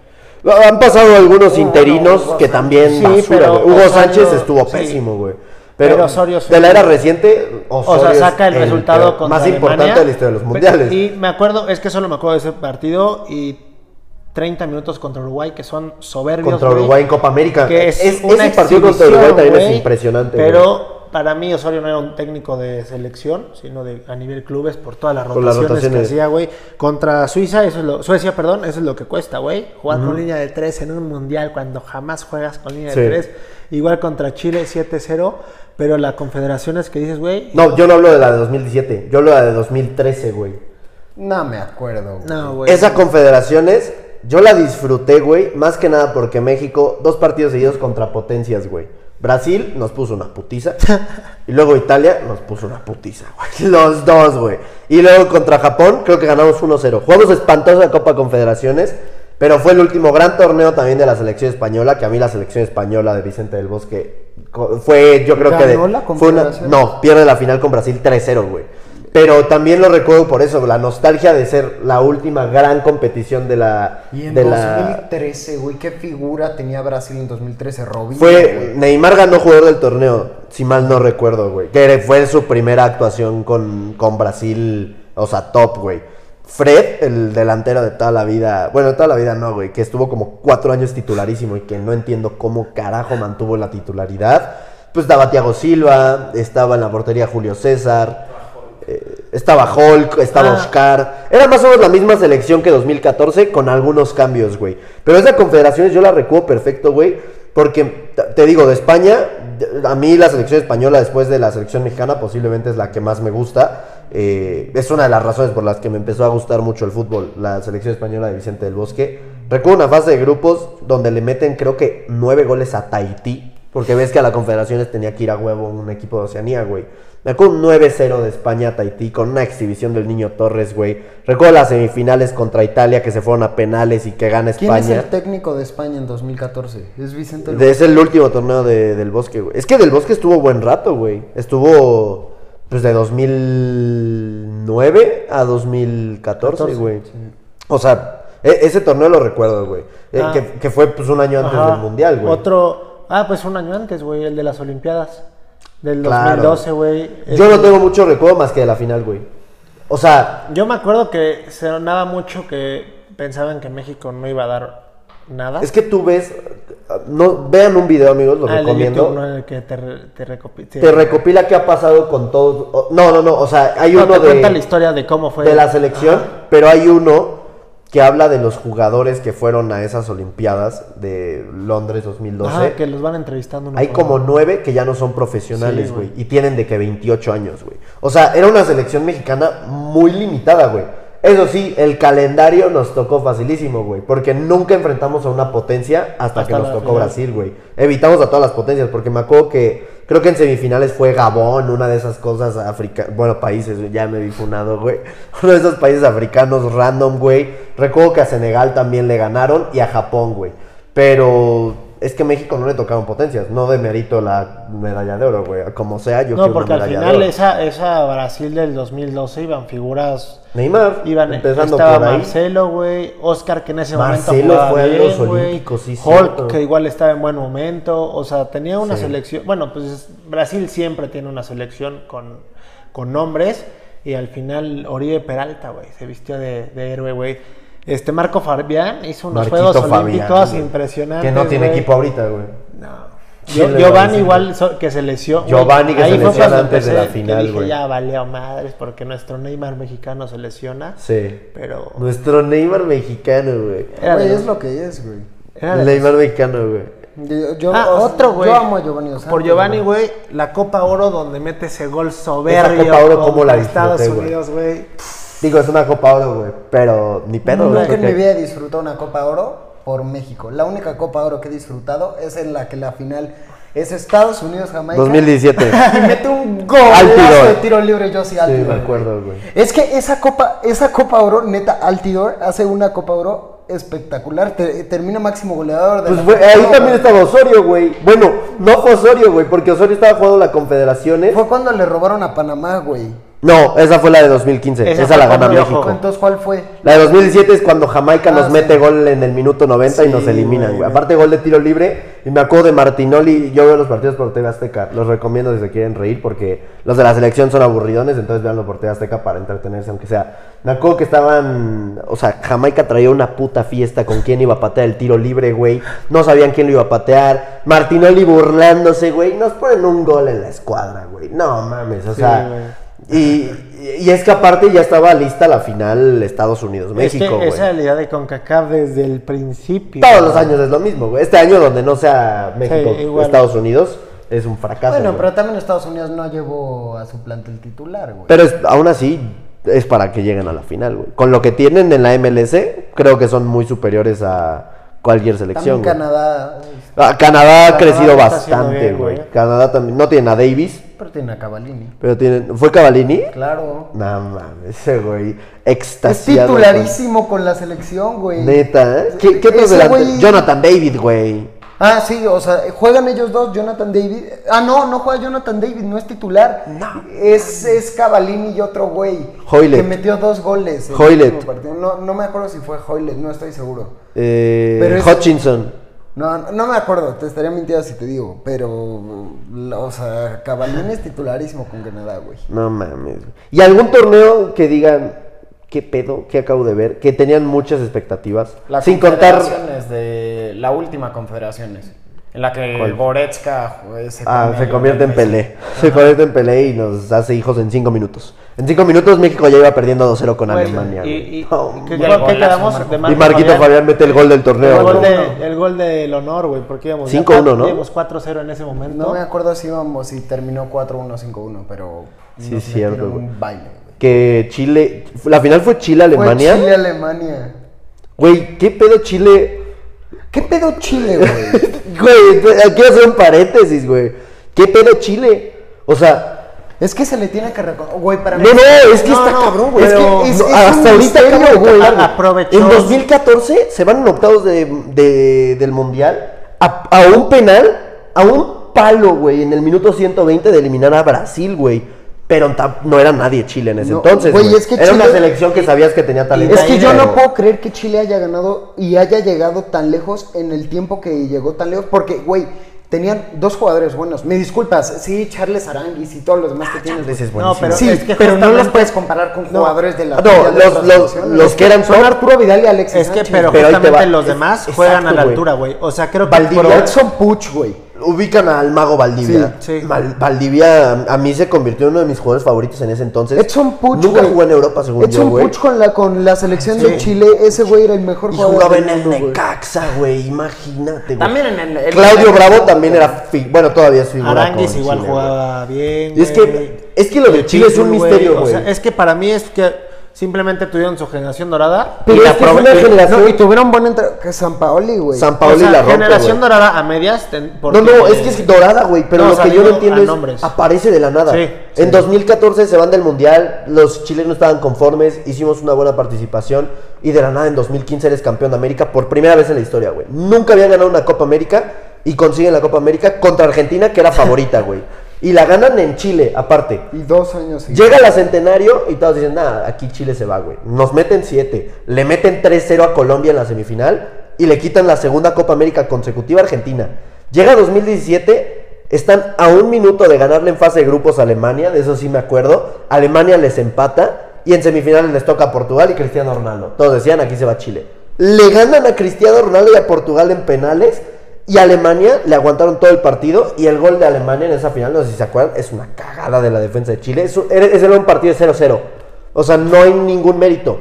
Han pasado algunos Uh, interinos bueno, que también Sí, basura, pero güey. Hugo Osorio- Sánchez estuvo sí. pésimo, güey. Pero, Pero Osorio sí. de la era reciente, Osorio o sea, saca el, resultado peor- contra más importante de la historia de los mundiales. Y me acuerdo, es que solo me acuerdo de ese partido y 30 minutos contra Uruguay que son soberbios. Contra Uruguay en Copa América. Que es, Es- una ese partido contra Uruguay también es impresionante, Pero para mí Osorio no era un técnico de selección, sino de a nivel clubes por todas las Por las rotaciones, que rotaciones. hacía, güey. Contra Suiza, eso es lo, Suecia, perdón, eso es lo que cuesta, güey. Jugar con línea de 3 en un mundial cuando jamás juegas con línea Sí. de 3. Igual contra Chile 7-0, pero la confederación es que dices, güey, No, yo no hablo de la de 2017, yo hablo de la de 2013, güey. No me acuerdo. güey. no, güey. Esa confederaciones, yo la disfruté, güey, más que nada porque México, dos partidos seguidos contra potencias, güey. Brasil nos puso una putiza. y luego Italia nos puso una putiza, güey. Los dos, güey. Y luego contra Japón, creo que ganamos 1-0. Jugamos espantosa Copa Confederaciones. Pero fue el último gran torneo también de la selección española, que a mí la selección española de Vicente del Bosque fue, yo creo que... de- ¿Ganó la fue una- no, pierde la final con Brasil 3-0, güey. Pero también lo recuerdo por eso, la nostalgia de ser la última gran competición de la... Y en de la 2013, güey, ¿qué figura tenía Brasil en 2013? Robinho. fue. Neymar ganó jugador del torneo, si mal no recuerdo, güey. Que fue su primera actuación con, con Brasil, o sea, top, güey. Fred, el delantero de toda la vida, bueno, de toda la vida no, güey, que estuvo como cuatro años titularísimo y que no entiendo cómo carajo mantuvo la titularidad. Pues estaba Thiago Silva, estaba en la portería Julio César, eh, estaba Hulk, estaba Ah. Oscar. Era más o menos la misma selección que 2014 con algunos cambios, güey. Pero esa confederaciones yo la recuerdo perfecto, güey. Porque te digo, de España, a mí la selección española después de la selección mexicana posiblemente es la que más me gusta. Eh, es una de las razones por las que me empezó a gustar mucho el fútbol, la selección española de Vicente del Bosque. Recuerdo una fase de grupos donde le meten creo que nueve goles a Tahití. Porque ves que a la Confederaciones tenía que ir a huevo un equipo de Oceanía, güey. Me acuerdo un 9-0 de España a Tahití con una exhibición del niño Torres, güey. Recuerdo las semifinales contra Italia que se fueron a penales y que gana ¿Quién es España. el técnico de España en 2014? Es Vicente De- Es el último torneo de- del Bosque, güey. Es que del Bosque estuvo buen rato, güey. Estuvo pues de 2009 a 2014, güey. O sea, e- ese torneo lo recuerdo, güey. Eh, Ah. que, que fue pues un año antes Ajá. del Mundial, güey. Otro, ah, pues un año antes, güey, el de las Olimpiadas. Del Claro. 2012, güey. Yo no Ese- tengo mucho recuerdo más que de la final, güey. O sea, Yo me acuerdo que se sonaba mucho que pensaban que México no iba a dar nada. es que tú ves, no vean un video, amigos, lo Ah, recomiendo. YouTube, ¿no? El que te, re- te recopi- te- Te recopila qué ha pasado con todos. No, no, no, o sea, hay No, uno te de cuenta la historia de cómo fue. de la selección, pero hay uno que habla de los jugadores que fueron a esas Olimpiadas de Londres 2012. Ajá, que los van entrevistando. Hay como nueve que ya no son profesionales, güey. y tienen de que 28 años, güey. O sea, era una selección mexicana muy limitada, güey. Eso sí, el calendario nos tocó facilísimo, güey. Porque nunca enfrentamos a una potencia hasta, Hasta que nos tocó final. Brasil, güey. Evitamos a todas las potencias, porque me acuerdo que creo que en semifinales fue Gabón, una de esas cosas africanas. Bueno, países, ya me vi funado, güey. Uno de esos países africanos random, güey. Recuerdo que a Senegal también le ganaron y a Japón, güey. Pero es que México no le tocaron potencias, no demerito la medalla de oro, güey. Como sea, yo No, porque una al final de esa, esa Brasil del 2012 iban figuras. Neymar, Iban, empezando estaba por ahí. Marcelo, güey. Oscar, que en ese Marcelo momento jugaba fue a bien, los. Olímpicos, sí, Hulk, cierto. que igual estaba en buen momento. O sea, tenía una Sí. selección. Bueno, pues Brasil siempre tiene una selección con, con nombres. Y al final, Oribe Peralta, güey, se vistió de, de héroe, güey. Este Marco Fabián hizo unos Marquito Juegos Fabián, Olímpicos güey. impresionantes. Que no tiene güey. equipo ahorita, güey. No. Yo- Giovanni igual so- que se lesionó. Giovanni que se lesiona antes de la final, dije, güey. ya valió madres porque nuestro Neymar mexicano se lesiona. Sí. Pero Nuestro Neymar mexicano, güey. Era Güey, de es lo que es, güey. El los- Neymar mexicano, güey. Yo, yo- Ah, otro, güey. Yo amo a Giovanni Dos Por Giovanni, güey, la Copa Oro donde mete ese gol soberbio. Esa Copa Oro, ¿cómo la Estados güey? Unidos, güey. Digo, es una Copa Oro, güey. Pero ni pedo, güey. Nunca en mi vida he disfrutado una Copa Oro por México. La única Copa Oro que he disfrutado es en la que la final es Estados Unidos Jamaica. 2017. Y mete un gol Altidor. de tiro libre yo sí Sí, Altidor. me acuerdo, güey. Es que esa Copa, esa Copa Oro, neta, Altidor hace una Copa Oro espectacular. Te- termina máximo goleador de Pues ahí también güey. estaba Osorio, güey. Bueno, no fue Osorio, güey, porque Osorio estaba jugando la Confederaciones. Fue cuando le robaron a Panamá, güey. No, esa fue la de 2015. Esa Esa, la gana. México. Entonces, ¿cuál fue? La de 2017 es cuando Jamaica Ah, nos sí. mete gol en el minuto 90 y nos eliminan, güey. Aparte gol de tiro libre. Y me acuerdo de Martinoli. Yo veo los partidos por TV Azteca. Los recomiendo si se quieren reír porque los de la selección son aburridones. Entonces veanlo por TV Azteca para entretenerse, aunque sea. Me acuerdo que estaban. O sea, Jamaica traía una puta fiesta con quién iba a patear el tiro libre, güey. No sabían quién lo iba a patear. Martinoli burlándose, güey. Nos ponen un gol en la escuadra, güey. No mames, o Sí, sea. Y, y es que aparte ya estaba lista la final Estados Es Unidos-México, que güey. esa es la idea de CONCACAF desde el principio. Todos los años es lo mismo, güey. Este año donde no sea México, Sí, igual. Estados Unidos, es un fracaso. Bueno, güey. pero también Estados Unidos no llevó a su plantel titular, güey. Pero es- aún así es para que lleguen a la final, güey. Con lo que tienen en la MLS, creo que son muy superiores a cualquier selección. También güey. Canadá, Ah, Canadá ha crecido bastante, bien, güey. güey. Canadá también. No tienen a Davis, pero tiene a Cavallini. pero tienen. ¿Fue Cavallini? Claro. No mames, ese güey. Es Extasiado. titularísimo con la selección, güey. Neta, ¿eh? ¿Qué, qué otros Ese delanteros? güey- Jonathan David, güey. Ah, sí, o sea, juegan ellos dos, Jonathan David. Ah, no, no juega Jonathan David, no es titular. No. Es, es Cavallini y otro güey. Hoylet. Que metió dos goles. en Hoylet. partido. No, no me acuerdo si fue Hoylet, no estoy seguro. Eh, Pero es- Hutchinson. No, no, no me acuerdo, te estaría mintiendo si te digo. Pero, la- o sea, Cavallini es titularísimo con Canadá, güey. No mames. ¿Y algún torneo que digan, qué pedo, qué acabo de ver? Que tenían muchas expectativas. La sin contar. Confederaciones de la última Confederaciones, en la que ¿Cuál? Goretzka se, Ah, se convierte en. Pelé. Se convierte en Pelé y nos hace hijos en cinco minutos. En cinco minutos México ya iba perdiendo 2-0 con Alemania. y- güey. y- No, ¿qué- y ¿qué, el quedamos? Marco. Y Marquito Fabián mete el gol del El torneo. gol, güey. de- el gol del honor, güey, porque íbamos 5-1, ¿no? Íbamos 4-0 en ese momento. No me acuerdo si íbamos, si terminó 4-1, 5-1, pero. Sí, nos es cierto, un baile, güey. Que Chile. La final fue Fue Chile-Alemania. Chile-Alemania. Güey, ¿qué pedo Chile? ¿Qué pedo Chile, güey? Güey, aquí hacer un paréntesis, güey. ¿Qué pedo Chile? O sea, Es que se le tiene que reconocer. Güey, para mí. No, no, es que No, está no, cabrón, güey. es que es- no, es hasta ahorita güey. Aprovechó. En 2014 se van en octavos de, de- del Mundial a, a un penal, a un palo, güey, en el minuto 120 de eliminar a Brasil, güey. Pero no era nadie Chile en ese entonces, güey, es que Era una Chile- selección que sabías que tenía talento. Es que yo no puedo creer que Chile haya ganado y haya llegado tan lejos en el tiempo que llegó tan lejos. Porque, güey, tenían dos jugadores buenos. Me disculpas, sí, Charles Aranguis y todos los demás que tienes. Charles es güey. No, pero Sí, es que pero no los puedes comparar con No. jugadores de la No, los- que eran son Arturo Vidal y Alexis Es que, Sánchez, pero justamente los Es- demás exacto, juegan a la altura, güey. O sea, creo que Valdivia, por- Edson Puch, güey. Ubican al mago Valdivia. Sí, sí. Val- Valdivia a, mí se convirtió en uno de mis jugadores favoritos en ese entonces. Edson Puch, Nunca jugó en Europa, según Edson yo, güey. Puch con la, con la selección Sí. de Chile, ese güey era el mejor Y jugador. jugaba en el mundo. Necaxa, güey. Imagínate, güey. También en el, el- Claudio el- Bravo también era. fi- Bueno, todavía es figura. Aranguis igual Chile, jugaba bien. Y es que- es que lo de Chile es un misterio, O güey. sea, es que para mí es que simplemente tuvieron su generación dorada. Pero y la es que es aprove- una y- generación- No, y tuvieron buen entre... que San Paoli, güey. San o Paoli sea, la rompe, generación dorada a medias. ten- No, porque- no, es que es dorada, güey, pero No, lo o que yo no entiendo es nombres. aparece de la nada. Sí, en sí. 2014 se van del mundial, los chilenos estaban conformes, hicimos una buena participación y de la nada en 2015 eres campeón de América por primera vez en la historia, güey. Nunca habían ganado una Copa América y consiguen la Copa América contra Argentina, que era favorita, güey. Y la ganan en Chile, aparte. Y dos años seguidos. Llega la Centenario y todos dicen, nada, aquí Chile se va, güey. Nos meten 7, le meten 3-0 a Colombia en la semifinal y le quitan la segunda Copa América consecutiva a Argentina. Llega 2017, están a un minuto de ganarle en fase de grupos a Alemania, de eso sí me acuerdo. Alemania les empata y en semifinales les toca a Portugal y Cristiano Ronaldo. Todos decían, aquí se va Chile. Le ganan a Cristiano Ronaldo y a Portugal en penales. Y Alemania le aguantaron todo el partido y el gol de Alemania en esa final, no sé si se acuerdan, es una cagada de la defensa de Chile. Ese era un partido de 0-0. O sea, no hay ningún mérito.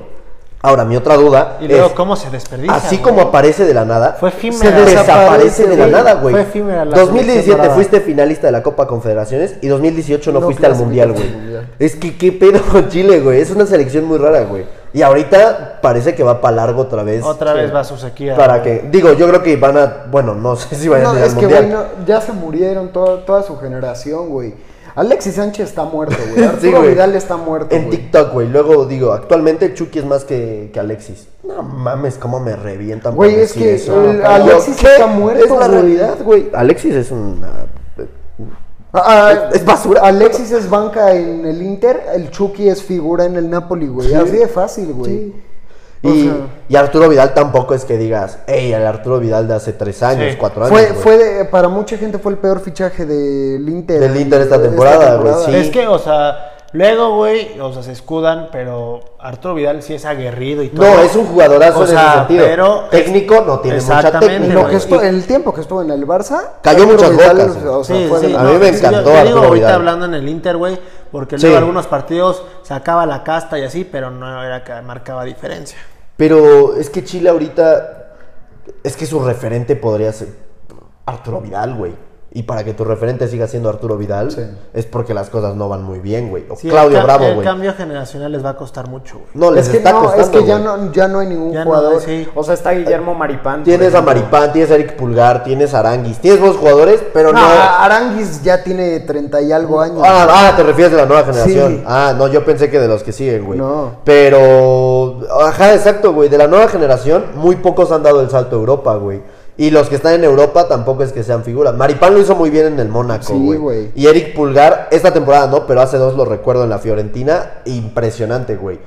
Ahora, mi otra duda Y luego, es, ¿cómo se desperdicia? así güey? como aparece de la nada, Fue efímera. se desaparece de la güey. nada, güey. Fue efímera la 2017 selección dorada. fuiste finalista de la Copa Confederaciones y 2018 no, No fuiste al Mundial, güey. Es que qué pedo con Chile, güey. Es una selección muy rara, güey. Y ahorita parece que va para largo otra vez. Otra Sí. vez va su sequía. Para güey. que, digo, yo creo que van a, bueno, no sé si vayan No, a ir es al que, Mundial. güey, no, ya se murieron toda, toda su generación, güey. Alexis Sánchez está muerto, güey. Arturo Sí. Vidal está muerto, En güey. TikTok, güey. Luego digo, actualmente Chucky es más que, que Alexis. No mames, cómo me revientan. por Güey, es decir que eso. el Alexis ¿qué? está muerto, Es la realidad, güey. Alexis es una. Ah, ah, Es- es basura. Alexis es banca en el Inter, el Chucky es figura en el Napoli, güey. Sí. Así de fácil, güey. O Y, sea- y Arturo Vidal tampoco es que digas, hey, el Arturo Vidal de hace tres años, Sí. cuatro años. Fue, güey". fue de- para mucha gente fue el peor fichaje del Inter. Del Inter esta temporada, güey, sí. Es que, o sea, luego, güey, o sea, se escudan, pero Arturo Vidal sí es aguerrido y todo. No, es un jugadorazo O en ese sentido. pero- Técnico no tiene mucha técnica. lo güey. que estuvo, el tiempo que estuvo en el Barça. Cayó muchas Vidal, bocas, O sea, Sí, fue sí, de- A mí me sí, encantó Yo, te digo Arturo ahorita Vidal. hablando en el Inter, güey, porque Sí. luego algunos partidos sacaba la casta y así, pero no era que marcaba diferencia. Pero es que Chile ahorita. Es que su referente podría ser Arturo Vidal, güey. Y para que tu referente siga siendo Arturo Vidal, Sí. es porque las cosas no van muy bien, güey. O Sí, Claudio el, Bravo, el güey. cambio generacional les va a costar mucho, güey. No, les Es que está no, costando. es que ya no, ya no hay ningún Ya no, jugador. sí. O sea, está Guillermo Maripán. por Tienes a. Maripán, tienes a Eric Pulgar, tienes a Aranguis, tienes buenos jugadores, pero no. No, Aranguis ya tiene 30 y algo años. Ah, ah, te refieres de la nueva generación. Sí. Ah, no, yo pensé que de los que siguen, güey. No. Pero, ajá, exacto, güey. De la nueva generación, muy pocos han dado el salto a Europa, güey. Y los que están en Europa tampoco es que sean figuras. Maripán lo hizo muy bien en el Mónaco, Sí, güey. y Eric Pulgar, esta temporada no, pero hace dos lo recuerdo en la Fiorentina. Impresionante, güey.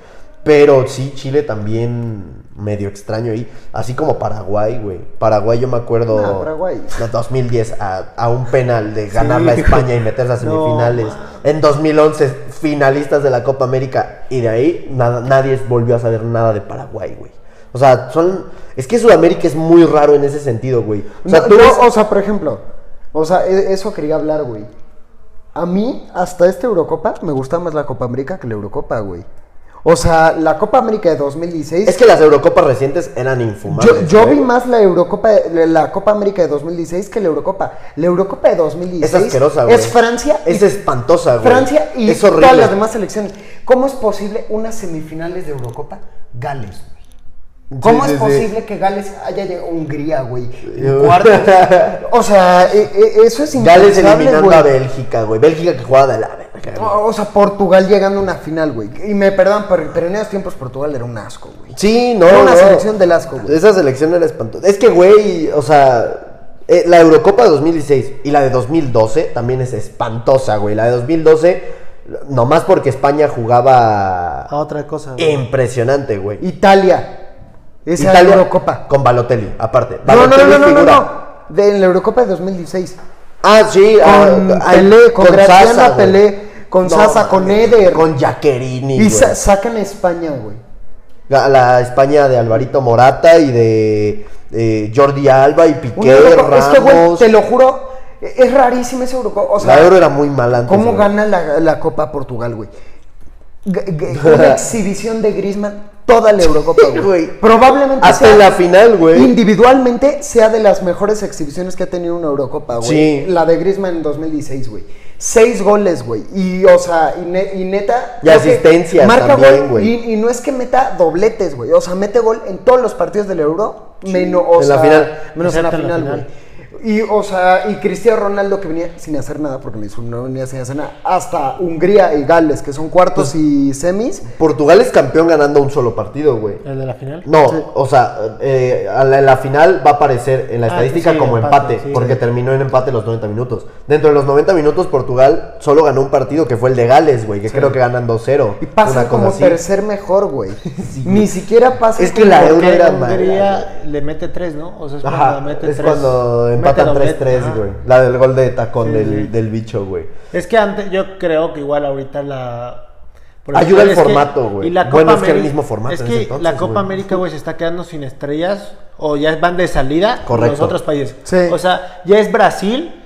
Pero sí, Chile también medio extraño ahí. Así como Paraguay, güey. Paraguay yo me acuerdo... No, Paraguay. No, 2010 a, a un penal de ganarle a España y meterse a No, semifinales. en 2011 finalistas de la Copa América y de ahí nada, nadie volvió a saber nada de Paraguay, güey. O sea, son es que Sudamérica es muy raro en ese sentido, güey. O sea, No, tú o sea, por ejemplo, o sea, e- eso quería hablar, güey. A mí, hasta esta Eurocopa, me gusta más la Copa América que la Eurocopa, güey. O sea, la Copa América de 2016. es que las Eurocopas recientes eran infumables. yo vi más la Eurocopa, la Copa América de 2016 que la Eurocopa. La Eurocopa de 2016 es asquerosa, güey. es Francia y Es espantosa, güey. Francia y es todas las demás selecciones. ¿Cómo es posible unas semifinales de Eurocopa? Gales. ¿Cómo Sí, es sí, sí. posible que Gales haya llegado a Hungría, güey? En cuartos. O sea, e- e- eso es Gales impensable, eliminando güey. a Bélgica, güey. Bélgica que jugaba de la verga. O o sea, Portugal llegando a una final, güey. Y me perdonan, pero, pero en esos tiempos Portugal era un asco, güey. Sí, no. Era una no. selección del asco, güey. Esa selección era espantosa. Es que, güey, o sea, eh, la Eurocopa de 2016 y la de 2012 también es espantosa, güey. La de 2012, nomás porque España jugaba A otra cosa, güey. impresionante, güey. Italia. Esa Italia Eurocopa. Con Balotelli, aparte. No, no, no, Balotelli no, no, no, figura. no. De en la Eurocopa de 2016. Ah, sí. Con ah, ah, Pelé, con Graziano Sasa. Pelé, con Sasa, con Eder. Con Jaquerini, Y sa- sacan a España, güey. La, la España de Alvarito Morata y de eh, Jordi Alba y Piqué, Ramos. es que, güey, te lo juro, e- es rarísima esa Eurocopa. O sea, la Euro era muy mala antes. ¿Cómo güey. gana la, la Copa Portugal, güey? Una exhibición de Griezmann toda la Eurocopa, güey. Güey. Probablemente Hasta sea- en la final, güey. Individualmente sea de las mejores exhibiciones que ha tenido una Eurocopa, güey. Sí. La de Griezmann en 2016, güey. Seis goles, güey. Y, o sea, y, ne- y neta... Y asistencias Marca también, gol güey. Y, y no es que meta dobletes, güey. O sea, mete gol en todos los partidos del Euro. Menos, o En la sea, final. Menos en la la final. güey. Y, o sea, y Cristiano Ronaldo que venía sin hacer nada, porque no venía sin hacer nada, hasta Hungría y Gales, que son cuartos y semis. Portugal es campeón ganando un solo partido, güey. ¿El de la final? No, o sea, eh, a la, final va a aparecer en la Ah, estadística sí, como empate, empate, sí, porque sí. terminó en empate los 90 minutos. Dentro de los 90 minutos, Portugal solo ganó un partido que fue el de Gales, güey, que creo que ganan 2-0. Y pasa como así. tercer mejor, güey. Ni siquiera pasa. Es que la euro era Hungría le mete tres, ¿no? O sea, es cuando Ajá, mete es tres. cuando mete empatan doblete, 3-3, ajá. güey. La del gol de tacón Sí, del, sí. del bicho, güey. Es que antes, yo creo que igual ahorita la. por Ayuda el formato, güey. Bueno, es que el mismo formato Es en que ese entonces, la Copa. América, güey, se está quedando sin estrellas o ya van de salida Correcto. los otros países. Sí. O sea, ya es Brasil.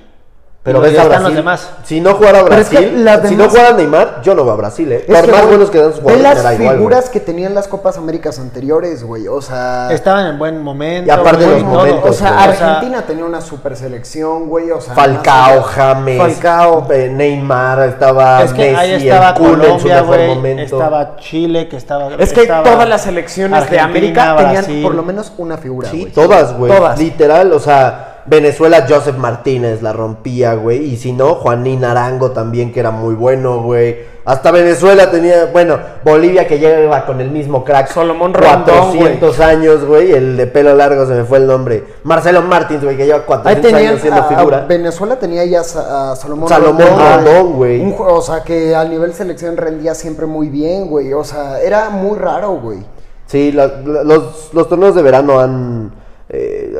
Pero ves a están Brasil. los demás. Si no jugara Pero es Brasil, que las si no demás- jugara Neymar, yo no veo a Brasil, eh. Que, más buenos que dan sus jugadores, las igual, güey. figuras que tenían las Copas Américas anteriores, güey. O sea. Estaban en buen momento. Y aparte güey, los todo. momentos, o sea, güey. Argentina tenía una super selección, güey. O sea, Falcao, James, Falcao. eh, Neymar, estaba Es que Messi, ahí estaba el Kun en su Colombia, mejor güey. momento. Estaba Chile, que estaba. Es que estaba todas las selecciones de Argentina, América tenían Brasil. por lo menos una figura, Sí, güey. todas, güey. Todas. Literal, o sea, Venezuela, Joseph Martínez la rompía, güey. Y si no, Juanín Arango también, que era muy bueno, güey. Hasta Venezuela tenía, bueno, Bolivia que lleva con el mismo crack. Solomón Rondón, 400 años, güey. El de pelo largo se me fue el nombre. Marcelo Martins, güey, que lleva Ahí 400 tenían, años siendo a- a figura. Venezuela tenía ya a, a Salomón, Rondón, güey. Un O sea, que a nivel selección rendía siempre muy bien, güey. O sea, era muy raro, güey. Sí, la- la- los, los torneos de verano han. Eh,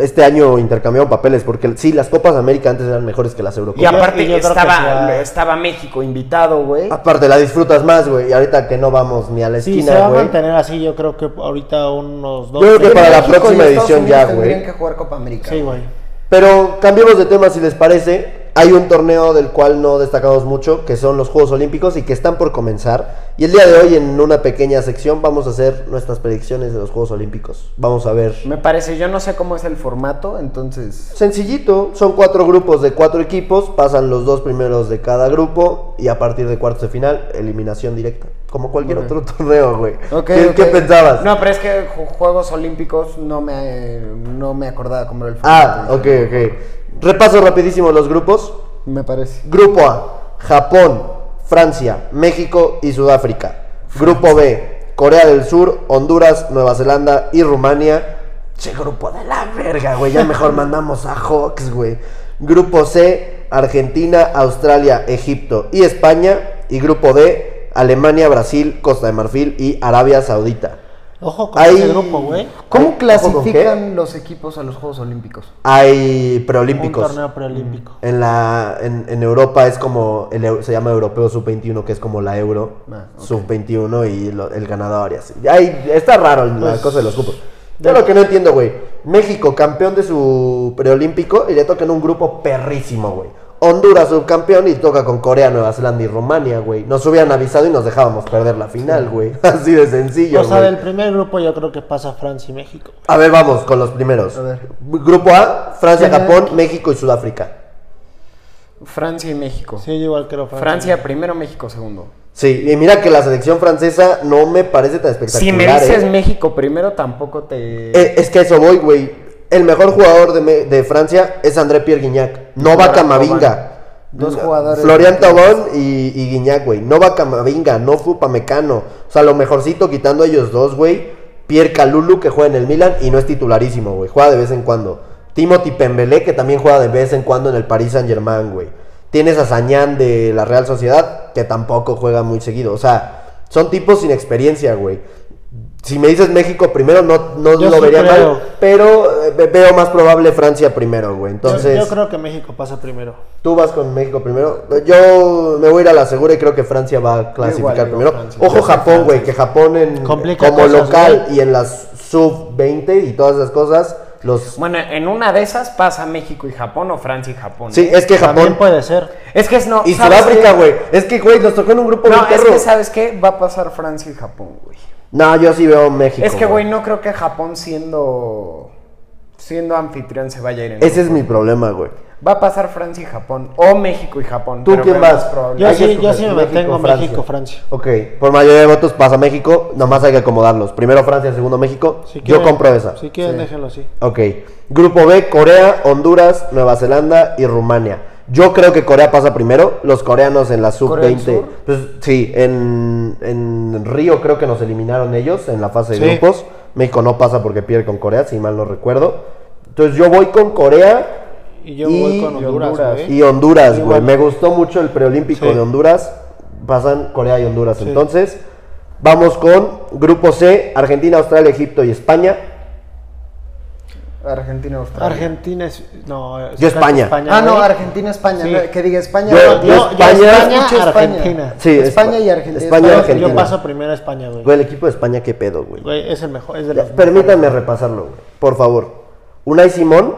este año intercambiaron papeles porque sí, las Copas América antes eran mejores que las Y Eurocopas. aparte y yo creo que estaba, estaba México invitado, güey. Aparte, la disfrutas más, güey. Y ahorita que no vamos ni a la Sí, se esquina, va a güey. mantener así, yo creo que ahorita unos dos. Yo creo que para la México y próxima edición ya, tendrían güey. que jugar Copa América. Sí, güey. Pero cambiemos de tema si les parece. Hay un torneo del cual no destacamos mucho, que son los Juegos Olímpicos y que están por comenzar. Y el día de hoy, en una pequeña sección, vamos a hacer nuestras predicciones de los Juegos Olímpicos. Vamos a ver. Me parece, yo no sé cómo es el Formato, entonces. Sencillito, son cuatro grupos de cuatro equipos, pasan los dos primeros de cada grupo y a partir de cuartos de final, eliminación directa. Como cualquier otro torneo, güey. ¿Qué, pensabas? No, pero es que Ju- Juegos Olímpicos no me, no me acordaba cómo era el Ah, formato. ok, ok. Repaso rapidísimo los grupos. Me parece. Grupo A, Japón, Francia, México y Sudáfrica. Grupo B, Corea del Sur, Honduras, Nueva Zelanda y Rumania. Che, grupo de la verga, güey. Ya mejor mandamos a Hawks, güey. Grupo C, Argentina, Australia, Egipto y España. Y grupo D, Alemania, Brasil, Costa de Marfil y Arabia Saudita. Ojo con Ahí- ese grupo, güey. ¿Cómo ¿Ojo con clasifican los equipos a los Juegos Olímpicos? Hay Un preolímpicos. torneo preolímpico. En, la, en, en Europa es como, el, se llama Europeo Sub-21, que es como la Euro Ah, ok. Sub-21 y lo- el ganador y así. Ay, está raro la Pues, cosa de los grupos. Yo lo que no entiendo, güey. México, campeón de su preolímpico y le toca en un grupo perrísimo, güey. Honduras, subcampeón y toca con Corea, Nueva Zelanda y Rumania, güey. Nos hubieran avisado y nos dejábamos perder la final, güey. Así de sencillo, O sea, güey. del primer grupo yo creo que pasa Francia y México. A ver, vamos con los primeros. A ver. Grupo A, Francia. Japón, México y Sudáfrica. Francia y México. Sí, yo igual creo Francia. Francia primero, México segundo. Sí, y mira que la selección francesa no me parece tan espectacular. Si me dices ¿eh? México primero, tampoco te... Eh, es que a eso voy, güey. El mejor jugador de, de Francia es André Pierre Guignac. No va Camavinga. Dos jugadores Florian Tobón y, y Guignac, güey. No va Camavinga, no Fupamecano. O sea, lo mejorcito quitando a ellos dos, güey. Pierre Calulu, que juega en el Milan y no es titularísimo, güey. Juega de vez en cuando. Timothy Pembele, que también juega de vez en cuando en el Paris Saint Germain, güey. Tienes a Sañán de la Real Sociedad, que tampoco juega muy seguido. O sea, son tipos sin experiencia, güey. Si me dices México primero, no, no Yo lo sí vería creo. mal, pero eh, ve- veo más probable Francia primero, güey. Yo- Entonces, yo, creo que México pasa primero. tú vas con México primero. Yo me voy a ir a la segura y creo que Francia va a clasificar Igual, primero. Francia. Ojo Japón, güey, que Japón en, Complica como cosas, local güey. y en las sub-20 y todas esas cosas, los... Bueno, en una de esas pasa México y Japón o Francia y Japón. Sí, ¿eh? es que También Japón... puede ser. Es que es no... Y ¿sabes Sudáfrica, güey. Es que, güey, nos tocó en un grupo No, muy es que ¿sabes qué? Va a pasar Francia y Japón, güey. No, yo sí veo México. Es que, güey, no creo que Japón siendo... Siendo anfitrión se vaya a ir en Ese es mi problema, güey. Va a pasar Francia y Japón. O México y Japón. ¿Tú pero quién vas? Yo Hay sí, que yo sí me mantengo México, México-Francia. Ok, por mayoría de votos pasa México, nomás hay que acomodarlos. Primero Francia, segundo México. Si Yo quieren- compro esa. Si quieren, déjenlo así. Ok. Grupo B, Corea, Honduras, Nueva Zelanda y Rumania. Yo creo que Corea pasa primero. Los coreanos en la ¿Corea del sub-20. Sur? Pues sí, en, en Río creo que nos eliminaron ellos en la fase de Sí. grupos. México no pasa porque pierde con Corea, si mal no recuerdo. Entonces yo voy con Corea Y yo Y- voy con y Honduras, güey. y Honduras, güey. Igual. Me gustó mucho el preolímpico Sí. de Honduras. Pasan Corea y Honduras. Sí. Entonces, vamos con Grupo C, Argentina, Australia, Egipto y España. Argentina, Australia. Argentina es. No, Yo España. Ah, no, güey. Argentina, España. Sí. no, que diga España. Yo- no, yo España- yo España, escucho Argentina. Sí, España Espa- y Argentina. España y España- Argentina. Yo paso primero a España, güey. Güey, el equipo de España, qué pedo, güey. Güey, es el mejor. Es de Ya, los Permítanme repasarlo, güey. Por favor. Unai Simón.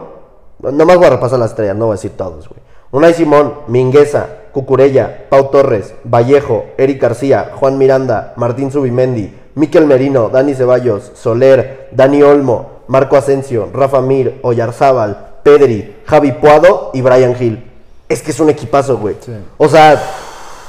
Nomás voy a repasar las estrellas, no voy a decir todos, güey. Unai Simón, Mingueza, Cucurella, Pau Torres, Vallejo, Eric García, Juan Miranda, Martín Subimendi, Miquel Merino, Dani Ceballos, Soler, Dani Olmo, Marco Asensio, Rafa Mir, Oyarzábal, Pedri, Javi Puado y Brian Hill. Es que es un equipazo, güey. O sea,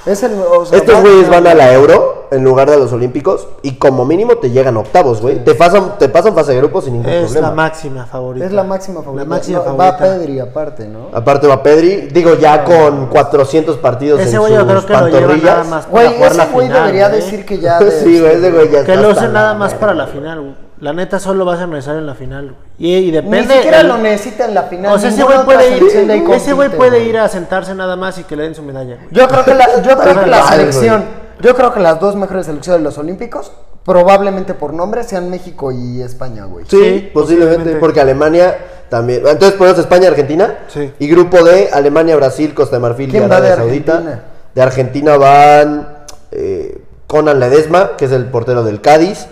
Es el, o sea, estos güeyes van a la Euro en lugar de a los Olímpicos y como mínimo te llegan a octavos, güey. Te, pasan, te pasan fase de grupos sin ningún Es problema. la máxima favorita. Es la máxima favorita. La máxima No, favorita. Va Pedri aparte, ¿no? Aparte va Pedri, digo ya con 400 partidos Ese en güey yo sus creo que lo lleva nada más para Güey, jugar ese la güey final. debería güey. decir que ya. de- sí, güey, ese güey ya Que está lo nada más para la final, güey. La neta solo va a ser necesario en la final. Y, y Ni depende. siquiera el- lo necesita en la final. O sea, ese güey puede ir, ese güey compite, puede güey. ir a sentarse nada más y que le den su medalla, güey. Yo creo que la, yo creo que la selección, yo creo que las dos mejores selecciones de los Olímpicos, probablemente por nombre, sean México y España, güey. Sí, Sí, posiblemente, posiblemente. porque Alemania también. Entonces ponemos España, Argentina. Sí. Y grupo D, Alemania, Brasil, Costa de Marfil y ¿Quién va Arabia de Saudita. Argentina? De Argentina van eh, Conan Ledesma, que es el portero del Cádiz.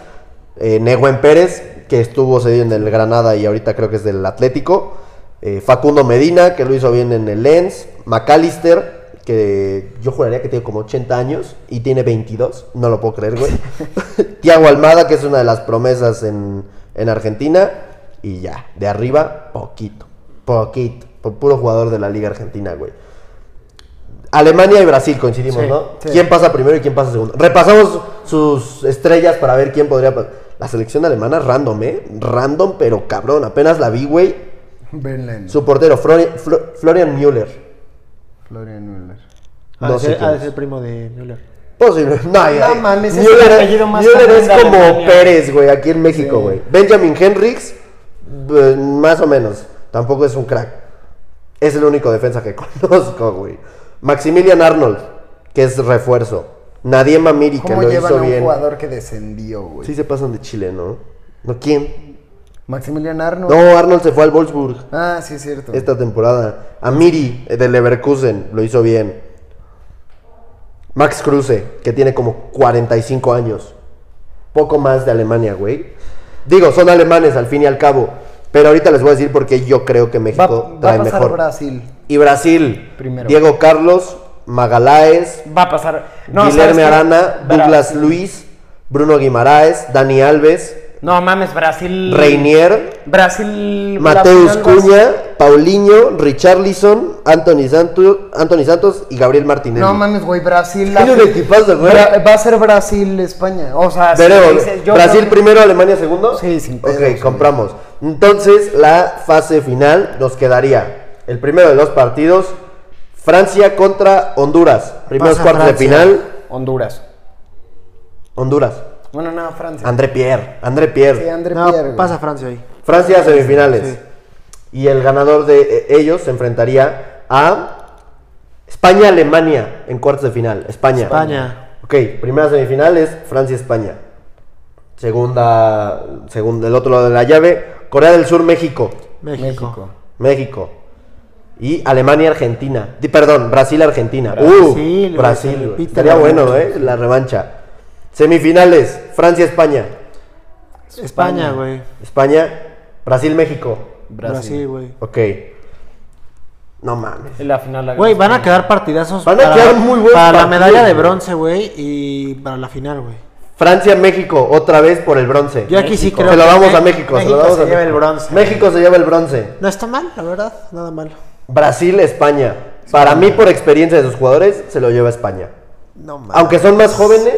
Eh, Neguen Pérez, que estuvo cedido en el Granada y ahorita creo que es del Atlético. eh, Facundo Medina, que lo hizo bien en el Lens. McAllister, que yo juraría que tiene como 80 años y tiene 22. No lo puedo creer, güey. Tiago Almada, que es una de las promesas en, en Argentina. Y ya, de arriba, poquito. Poquito. Por puro jugador de la Liga Argentina, güey. Alemania y Brasil coincidimos, Sí, ¿no? sí. ¿Quién pasa primero y quién pasa segundo? Repasamos sus estrellas para ver quién podría pasar. La selección alemana random, ¿eh? Random, pero cabrón. Apenas la vi, güey. Su portero, Flori- Flo- Florian Müller. Florian Müller. Ha No de sé ser- quién ha de es. ser primo de Müller. Posible. No, No mames, es Müller, el apellido más Müller común es como Alemania. Pérez, güey, aquí en México, güey. Benjamin Henriks, eh, más o menos. Tampoco es un crack. Es el único defensa que conozco, güey. Maximilian Arnold, que es refuerzo. Nadie Mamiri, que ¿Cómo lo llevan hizo a un bien. jugador que descendió, güey? Sí se pasan de Chile, ¿no? ¿No quién? Maximilian Arnold. No, Arnold se fue al Wolfsburg Ah, sí, es cierto. esta temporada. Amiri, eh, del Leverkusen, lo hizo bien. Max Kruse, que tiene como 45 años. Poco más de Alemania, güey. Digo, son alemanes al fin y al cabo. Pero ahorita les voy a decir por qué yo creo que Va, México va trae a pasar mejor. Brasil. Y Brasil. Primero. Diego Carlos, Magaláes, Va a pasar. No, Guilherme. Arana, Douglas Brasil. Luis, Bruno Guimaraes, Dani Alves, No mames, Brasil. Reinier, Brasil. Mateus Cuña, Paulinho, Richarlison, Anthony Santos, Anthony Santos y Gabriel Martinelli. No mames, güey, Brasil. Tiene un equipazo, güey. Va a ser Brasil-España. O sea, si Veremos. dices- yo Brasil creo primero, Alemania segundo. Sí, sin pedos, Ok, compramos. Entonces, la fase final nos quedaría el primero de los partidos. Francia contra Honduras. Primeros Pasa cuartos de final. Honduras. Honduras. Bueno, no, Francia. André Pierre. André Pierre. Sí, André No, Pierre. güey. pasa Francia ahí. Francia semifinales. Sí. Y el ganador de eh, ellos se enfrentaría a España-Alemania en cuartos de final. España. España. Ok, primera semifinal es Francia-España. Segunda, segundo, el otro lado de la llave, Corea del Sur, México. México. México. México. Y Alemania-Argentina. Perdón, Brasil-Argentina. Brasil, Uh, Brasil. se Estaría bueno. ¿eh? La revancha. Semifinales, Francia-España. España, güey. España, Brasil-México. Brasil, güey. Ok. No mames. En la final. la Güey, van a quedar partidazos Van a para, quedar muy buenos para la medalla de bronce, güey, y para la final, güey. Francia-México, otra vez por el bronce. Yo aquí sí Se creo lo que damos Me- a México. se lo México damos se a lleva México. el bronce. México se lleva el bronce. No está mal, la verdad, nada mal. Brasil, España. Para mí, por experiencia de sus jugadores, se lo lleva España. No mames. Aunque son más jóvenes,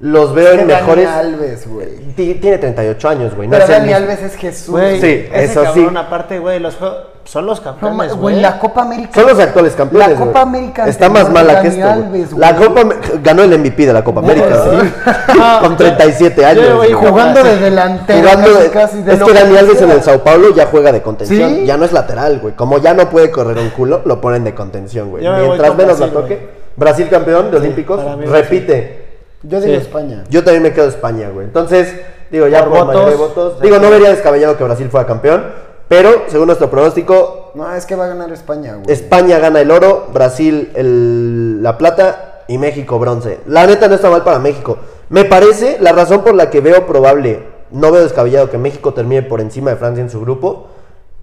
los veo en Dani mejores. Alves, güey. Ti- Tiene 38 años, güey. no Pero es el Dani mismo. Alves es Jesús. Güey, Sí, ese eso sí. cabrón, aparte, güey, los juegos son los No, campeones, ma- güey. la Copa América. Son los actuales campeones. La Copa. América Está más mala que esto. güey. Alves, La. Copa ganó el MVP de la Copa América, güey. No, Con 37 yo- años. yo, güey. Jugando de delantero. Jugando casi, de- casi de es que Dani Alves en el Sao Paulo ya juega de contención. ¿Sí? Ya no es lateral, güey. Como ya no puede correr un culo, lo ponen de contención, güey. Yo Mientras menos la Brasil, toque. güey. Brasil campeón de Olímpicos. Repite. Yo digo Sí. España. Yo también me quedo España, güey. Entonces, digo, ya Por votos, votos. Digo, no vería descabellado que Brasil fuera campeón. Pero, según nuestro pronóstico, No, es que va a ganar España, güey. España gana el oro, Brasil el- la plata y México bronce. La neta no está mal para México. Me parece la razón por la que veo probable, no veo descabellado que México termine por encima de Francia en su grupo,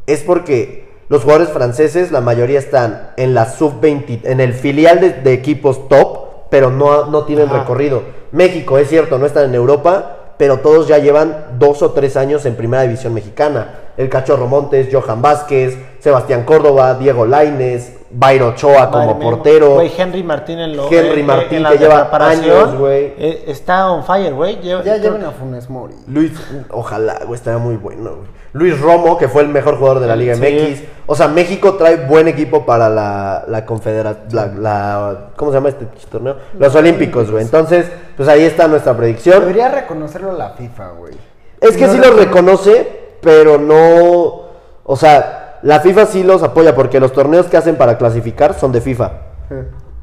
es porque los jugadores franceses, la mayoría están en la sub-20, en el filial de, de equipos top, pero no, no tienen Ajá. recorrido. México, es cierto, no están en Europa, pero todos ya llevan dos o tres años en primera división mexicana. El Cachorro Montes, Johan Vázquez, Sebastián Córdoba, Diego Laines, Bayro Ochoa como mía, portero. Güey, Henry Martín en lo Henry en- Martín, en la que lleva años, güey. eh, está on fire, güey. Ya a Funes Mori. Luis, ojalá, güey, estaría muy bueno, güey. Luis Romo, que fue el mejor jugador de la Liga Sí. MX. O sea, México trae buen equipo para la, la confederación, la, la- ¿cómo se llama este torneo? Los Olímpicos, güey. Entonces, pues ahí está nuestra predicción. Debería reconocerlo la FIFA, güey. Es que No sí recono- reconoce, pero no, o sea, la FIFA sí los apoya porque los torneos que hacen para clasificar son de FIFA.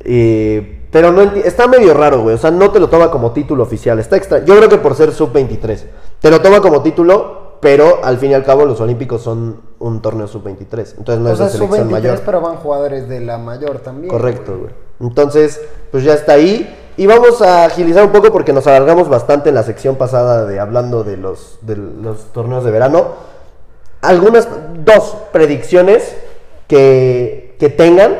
Eh, pero no está medio raro, güey. O sea, no te lo toma como título oficial. Está extra. Yo creo que por ser sub-23. Te lo toma como título, pero al fin y al cabo los Olímpicos son un torneo sub-23. Entonces no O es sea, de selección sub-23, mayor. pero van jugadores de la mayor también. Correcto, güey. Entonces, pues ya está ahí. Y vamos a agilizar un poco porque nos alargamos bastante en la sección pasada de hablando de los, de los torneos de verano. Algunas, dos predicciones que, que tengan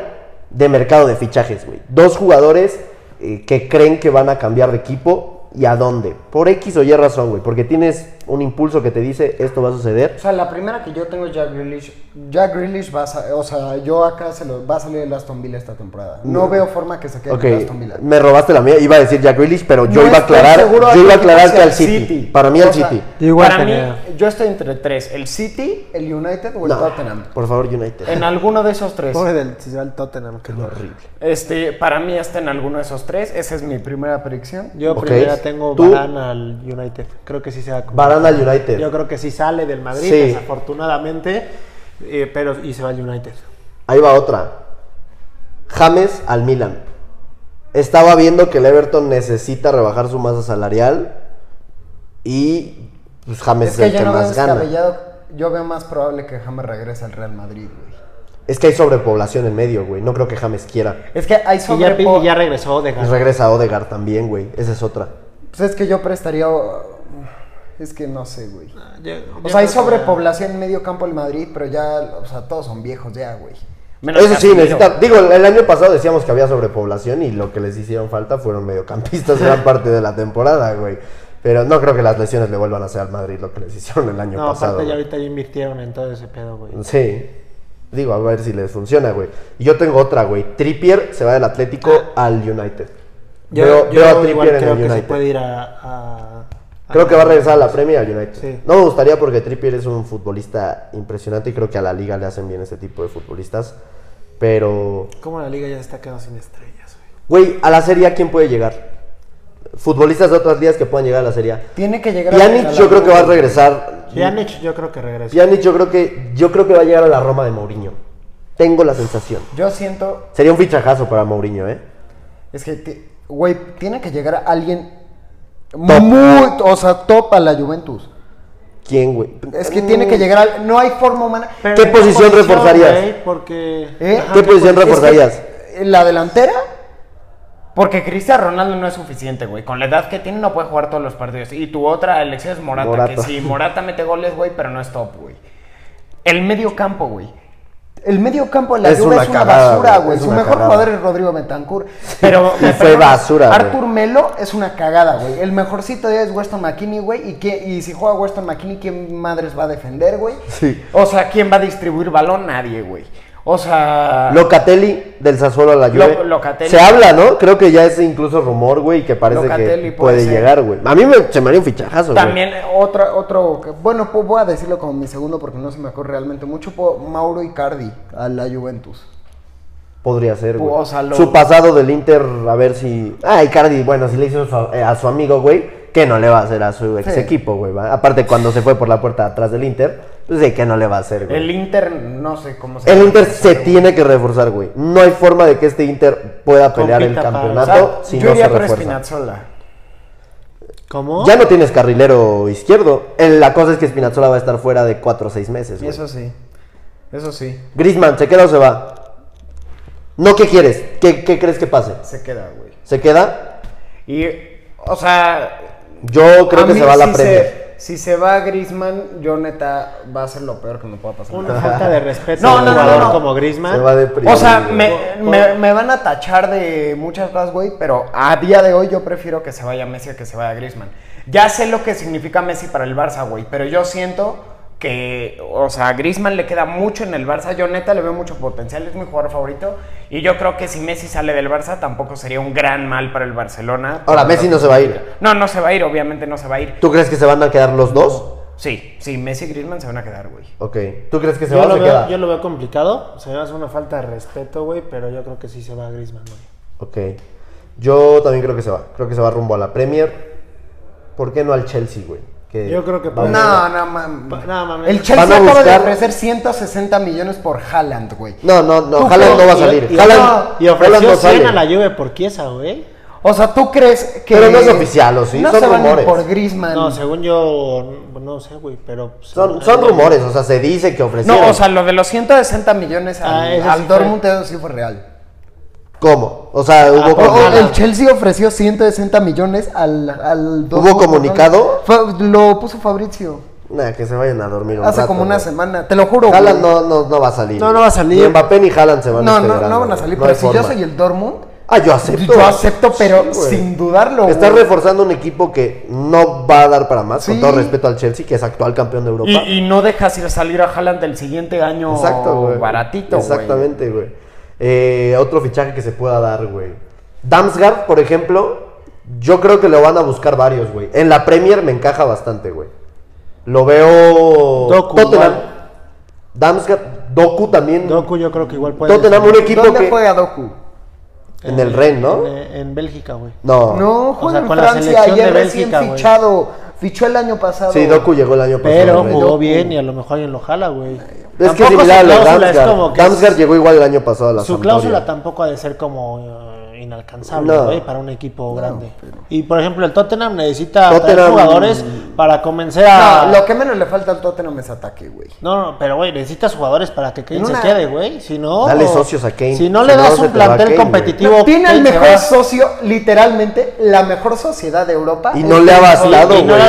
de mercado de fichajes, güey. Dos jugadores eh, que creen que van a cambiar de equipo y a dónde. Por X o Y razón, güey. Porque tienes un impulso que te dice esto va a suceder. O sea, la primera que yo tengo es Jack Grealish. Jack Grealish va a, o sea, yo acá se lo va a salir el Aston Villa esta temporada. No veo forma que se quede el Aston Villa. me robaste la mía. Iba a decir Jack Grealish, pero yo No iba a aclarar, yo iba a que aclarar que al el City. City. Para mí al City. Yo igual Para mí, yo estoy entre tres. El City, el United o el No, Tottenham. por favor, United. En alguno de esos tres. Pobre del Tottenham, que Horrible. Este, para mí está en alguno de esos tres. Esa es mi Primera predicción. Yo Ok. primero tengo. Varane al United. Creo que sí se va a Al United. Yo creo que sí sale del Madrid, Sí. desafortunadamente. eh, pero y se va al United. Ahí va otra. James al Milan. Estaba viendo que el Everton necesita rebajar su masa salarial y pues James Es es, que el yo que no más gana. Yo veo más probable que James regrese al Real Madrid, güey. Es que hay sobrepoblación en medio, güey. No creo que James quiera. Es que hay Y ya, ya regresó de Y regresa a Odegaard también, güey. Esa es otra. Pues es que yo prestaría. Es que no sé, güey. Yo- O sea, hay sobrepoblación en medio campo del Madrid, pero ya, o sea, todos son viejos ya, güey. Menos Eso sí, necesita. Digo, el año pasado decíamos que había sobrepoblación y lo que les hicieron falta fueron mediocampistas gran parte de la temporada, güey. Pero no creo que las lesiones le vuelvan a hacer al Madrid lo que les hicieron el año No, pasado. aparte ya ahorita ya invirtieron en todo ese pedo, güey. Sí. Digo, a ver si les funciona, güey. Y yo tengo otra, güey. Trippier se va del Atlético al United. Yo, veo, yo veo a igual Trippier en creo el que se puede ir a... a- Creo que va a regresar a la Premier al United. Sí. No me gustaría porque Trippier es un futbolista impresionante y creo que a la liga le hacen bien ese tipo de futbolistas. Pero, Como la liga ya se está quedando sin estrellas, güey. güey, a la Serie A, ¿quién puede llegar? Futbolistas de otras ligas que puedan llegar a la Serie A. Tiene que llegar a la yo creo que va a regresar. Pjanic yo creo que regresa. Pjanic yo creo que yo creo que va a llegar a la Roma de Mourinho. Tengo la sensación. Yo siento. Sería un fichajazo para Mourinho, ¿eh? Es que, güey, tiene que llegar alguien muy. O sea, top a la Juventus. ¿Quién, güey? Es que tiene que llegar al- No hay forma humana. Pero ¿Qué ¿en posición reforzarías? güey? Porque... ¿Eh? Ajá, ¿Qué posición Es que, reforzarías? eh, ¿La delantera? Porque Cristiano Ronaldo no es suficiente, güey. Con la edad que tiene no puede jugar todos los partidos. Y tu otra elección es Morata, Morata. que sí, Morata mete goles, güey, pero no es top, güey. El medio campo, güey. El medio campo de la Es Juve una es una cagada, basura, güey, Su mejor cagada. jugador es Rodrigo Betancourt. Pero Y fue basura, güey. Arthur Melo es una cagada, güey. El mejorcito de es Weston McKinney, güey. ¿Y, qué- y si juega Weston McKinney, ¿quién madres va a defender, güey? Sí. O sea, ¿quién va a distribuir balón? Nadie, güey. O sea, Locatelli del Sassuolo a la Juve. Lo- Locatelli. Se habla, ¿no? Creo que ya es incluso rumor, güey, que parece Locatelli que puede llegar, güey. A mí me, se me haría un fichajazo, güey. también Otro, otro, bueno, pues voy a decirlo como mi segundo porque no se me ocurre realmente mucho. Mauro Icardi a la Juventus. Podría ser, güey. O sea, lo- Su pasado del Inter, a ver si... Ah, Icardi, bueno, si le hizo eh, a su amigo, güey, ¿qué no le va a hacer a su ex Sí. equipo, güey? va? Aparte, cuando se fue por la puerta atrás del Inter, pues sí, ¿qué no le va a hacer, güey? el Inter, no sé cómo se El. Inter se tiene que reforzar, güey. No hay forma de que este Inter pueda pelear el Compita campeonato O sea, si yo no iría se por refuerza. Spinazzola. ¿Cómo? Ya no tienes carrilero izquierdo. La cosa es que Spinazzola va a estar fuera de 4 o 6 meses. güey. Eso sí. Eso sí. Griezmann, ¿se queda o se va? No, ¿qué quieres? ¿Qué, qué crees que pase? Se queda, güey. ¿Se queda? Y, o sea, Yo creo que se va a la Premier. Si se va Griezmann, yo neta va a ser lo peor que me pueda pasar. Una falta de respeto No, a un no, no, jugador no, no. como Se Griezmann. va de O sea, me, me- me van a tachar de muchas cosas, güey, pero a día de hoy yo prefiero que se vaya Messi a que se vaya Griezmann. Ya sé lo que significa Messi para el Barça, güey, pero yo siento que, o sea, a Griezmann le queda mucho en el Barça. Yo neta le veo mucho potencial, es mi jugador favorito. Y yo creo que si Messi sale del Barça tampoco sería un gran mal para el Barcelona. Ahora, Messi no se va a ir. No, no se va a ir, obviamente no se va a ir. ¿Tú crees que se van a quedar los dos? Sí, sí, Messi y Griezmann se van a quedar, güey. Ok. ¿Tú crees que se Yo va o lo, se veo, queda? yo lo veo complicado. Se me hace una falta de respeto, güey, pero yo creo que sí se va a Griezmann, güey. Ok. Yo también creo que se va. Creo que se va rumbo a la Premier. ¿Por qué no al Chelsea, güey? Que Yo creo que No, no. Pa- no, mames. El Chelsea Van a acaba de ofrecer 160 millones por Haaland, güey. No, no, no. Haaland no va a salir. Y, Haaland, y Haaland ofreció no 100 sale. a la Juve por Chiesa, güey. O sea, ¿tú crees que. Pero no es oficial, ¿o sí? No Son se van rumores. por Griezmann. No, según yo, no sé, güey, pero... pues, Son, son rumores, o sea, se dice que ofrecieron. No, o sea, lo de los 160 millones al, Ah, Al sí fue. Dortmund eso sí fue real. ¿Cómo? O sea, hubo Ah, por O- o como- Haaland. el Chelsea ofreció 160 millones al, al ¿Hubo comunicado? Lo puso Fabrizio Nah, que se vayan a dormir un hace rato, como una güey. semana. Te lo juro. Haaland no, no, no va a salir. No, no va a salir. Ni Mbappé ni Haaland se van a No, este no, verano, no van a salir. No pero si yo soy el Dortmund, Ah, yo acepto. yo acepto, pero Sí, sin dudarlo. Estás güey. reforzando un equipo que no va a dar para más, con todo respeto al Chelsea, que es actual campeón de Europa. Y, y no dejas ir a salir a Haaland el siguiente año Exacto, güey. baratito, güey. Exactamente, güey. Eh, otro fichaje que se pueda dar, güey. Damsgaard, por ejemplo, yo creo que lo van a buscar varios, güey. En la Premier me encaja bastante, güey. Lo veo Doku, Tottenham. igual. Damsgaard, Doku también. Doku yo creo que igual puede... Tottenham, un equipo ¿Dónde que juega Doku? en el Ren, ¿no? En, en Bélgica, güey. No. No, juega sea, en Francia. Ayer de recién fichado. Fichó el año pasado. Sí, Doku llegó el año pasado. Pero jugó bien y a lo mejor alguien lo jala, güey. Es que similar a es Damsgaard. Damsgaard llegó igual el año pasado a la Su Sampdoria. cláusula tampoco ha de ser como inalcanzable, No. güey, para un equipo grande. Y por ejemplo, el Tottenham necesita Tottenham- jugadores para convencer a. No, lo que menos le falta al Tottenham es ataque, güey. No, no, pero güey, necesitas jugadores para que Kane se quede, güey. Si no. Dale socios a Kane. Si no Si le das un plantel Kane, competitivo. Tiene el Kane mejor socio, literalmente, la mejor sociedad de Europa. Y no le ha bastado, güey. y no le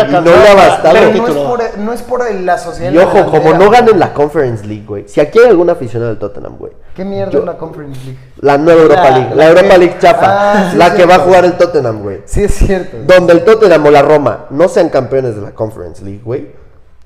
ha bastado. Pero no es, por, no es por la sociedad. Y ojo, como no ganen la Conference League, güey. Si aquí hay algún aficionado del Tottenham, güey. ¿Qué mierda es la Conference League? La nueva Europa League. La, la Europa que- League chafa. Ah, sí, la que va a jugar el Tottenham, güey. Sí, es cierto. Donde el Tottenham o la Roma no sean campeones de la Conference League, güey.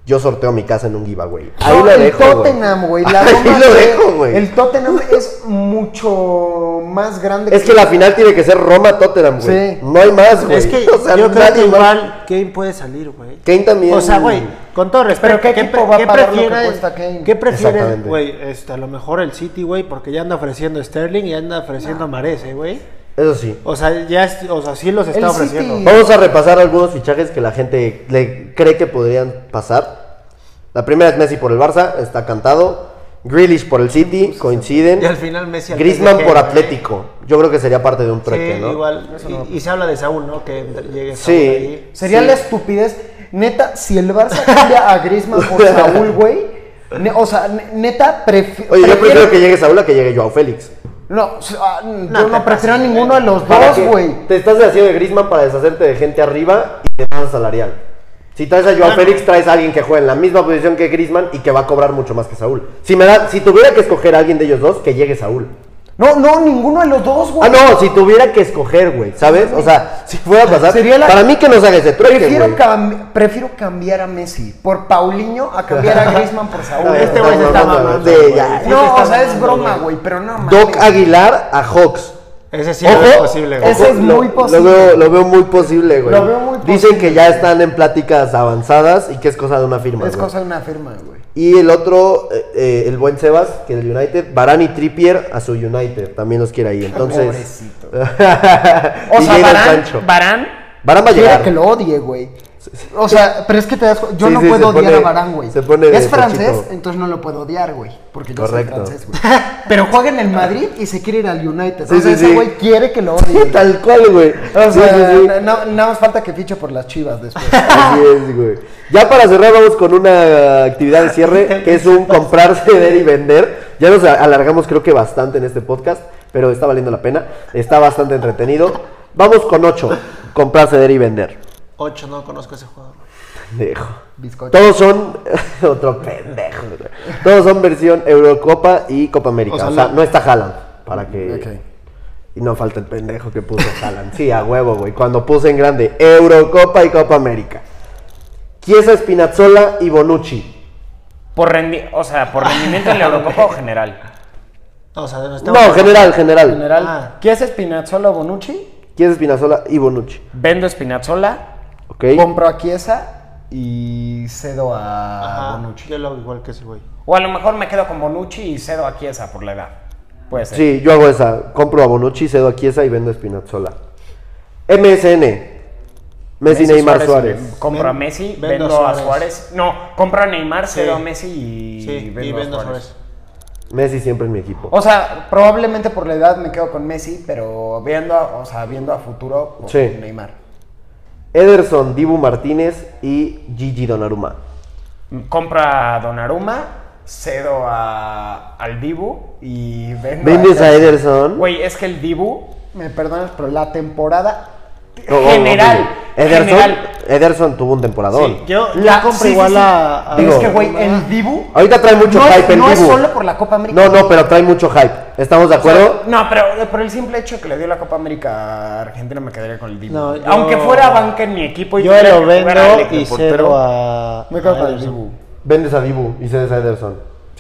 Yo sorteo mi casa en un giveaway. Ahí No, lo el dejo, güey. Tottenham, güey. la Ahí lo dejo, güey. El Tottenham es mucho más grande Es que la final tiene que ser Roma-Tottenham, güey. Sí. No hay más, güey. Es que O sea, yo creo que más. igual Kane puede salir, güey. Kane también. O sea, güey, con todo respeto, ¿qué equipo va a qué pagar lo que cuesta Kane? ¿Qué prefieres, güey? Este, a lo mejor el City, güey, porque ya anda ofreciendo Sterling y anda ofreciendo Mares, eh, güey. Eso sí. O sea, ya, es- o sea, sí los está El ofreciendo. City- Vamos a repasar algunos fichajes que la gente le cree que podrían pasar. La primera es Messi por el Barça, está cantado. Grealish por el City, coinciden. Y al final Messi al Griezmann PSG, por. Atlético. Yo creo que sería parte de un trueque, Sí, ¿no? igual. Y, y se habla de Saúl, ¿no? Que llegue Saúl Sí. ahí. Sería Sí. la estupidez. Neta, si el Barça cambia a Griezmann por Saúl, güey. ne- o sea, ne- neta, prefi- Oye, yo prefiero que llegue Saúl a que llegue Joao Félix. No, ah, yo te no prefiero ninguno de los dos, güey. Te estás deshaciendo de Griezmann para deshacerte de gente arriba y de masa salarial. Si traes a Joao. Félix, traes a alguien que juega en la misma posición que Griezmann y que va a cobrar mucho más que Saúl. Si me da, si tuviera que escoger a alguien de ellos dos, que llegue Saúl. No, no, ninguno de los dos, Ah, güey. no, si tuviera que escoger, güey, ¿sabes? O sea, si fuera a pasar, Sería la- para mí que no se haga ese trueque, Prefiero, cam- prefiero cambiar a Messi por Paulinho a cambiar a Griezmann por Saúl. No, Este güey se no, está no, no, mamando, No, se está o sea, es broma, güey. pero no mames. Doc Aguilar a Hawks. Ese sí Ojo, lo veo posible, güey. ese es muy posible. Lo veo, lo veo muy posible, güey. Lo veo muy Dicen posible. que ya están en pláticas avanzadas y que es cosa de una firma. Es güey. cosa de una firma, güey. Y el otro, eh, eh, el buen Sebas, que es el United, Varane y Trippier a su United. También los quiere ahí. Entonces. Pobrecito. O sea, Barán. Barán, Varane va a Quiere llegar. que lo odie, güey. O sea, pero es que te das Yo Sí, no sí, puedo odiar pone- a Barán, güey. se pone de Es francés, entonces no lo puedo odiar, güey. Porque yo Correcto. soy francés, güey. Pero juega en el Madrid y se quiere ir al United. Sí, o sea, ese güey quiere que lo odie. Tal cual, güey. O sea, nada más falta que fiche por las chivas después. Así es, güey. Ya para cerrar, vamos con una actividad de cierre que es un comprar, ceder y vender. Ya nos alargamos, creo que bastante en este podcast, pero está valiendo la pena. Está bastante entretenido. Vamos con ocho: comprar, ceder y vender. Ocho, no conozco a ese jugador. Pendejo. Bizcocho. Todos son. otro pendejo. Todos son versión Eurocopa y Copa América. O O sea, no está Haaland. Para que. Y no falta el pendejo que puso Haaland. Sí, a huevo, güey. Cuando puse en grande Eurocopa y Copa América. Chiesa, Spinazzola y Bonucci. por rendi o sea, por rendimiento en la Eurocopa o general. O sea, no general, general. General, Ah. ¿quieres Spinazzola o Bonucci? Chiesa, Spinazzola y Bonucci. Vendo Spinazzola. ¿Ok? Compro a Chiesa y cedo a Ajá, Bonucci. yo lo hago igual que ese güey. O a lo mejor me quedo con Bonucci y cedo a Chiesa por la edad. Puede ser. Sí, yo hago esa. Compro a Bonucci, cedo a Chiesa y vendo a Spinazzola. MSN. Messi, Neymar, Suárez. Compro Ven- a Messi, vendo vendo, a a Suárez. Suárez. No, compro a Neymar, cedo Sí. a Messi y, Sí, vendo, y vendo a a Suárez. Suárez. Messi siempre en mi equipo. O sea, probablemente por la edad me quedo con Messi, pero viendo a, o sea, viendo a futuro, por Sí. Neymar. Ederson, Dibu Martínez y Gigi Donnarumma. Compro a Donnarumma, cedo a, al Dibu y vendo ¿Vendes a Ederson? Güey, es que el Dibu Me perdonas, pero la temporada No, general, no, Ederson, general. Ederson tuvo un temporadón. Sí, yo, La- compro sí, sí, igual sí. a, a- Digo- es que, güey, el Dibu. Ahorita trae mucho no, hype es, el no es Dibu. solo por la Copa América. No, no, pero trae mucho hype. ¿Estamos de acuerdo? No, pero por el simple hecho que le dio la Copa América a Argentina me quedaría con el Dibu. No, yo- Aunque fuera banca en mi equipo y Yo lo vendo y cedo a. Me quedo con el. Dibu. Vendes a Dibu y cedes a Ederson.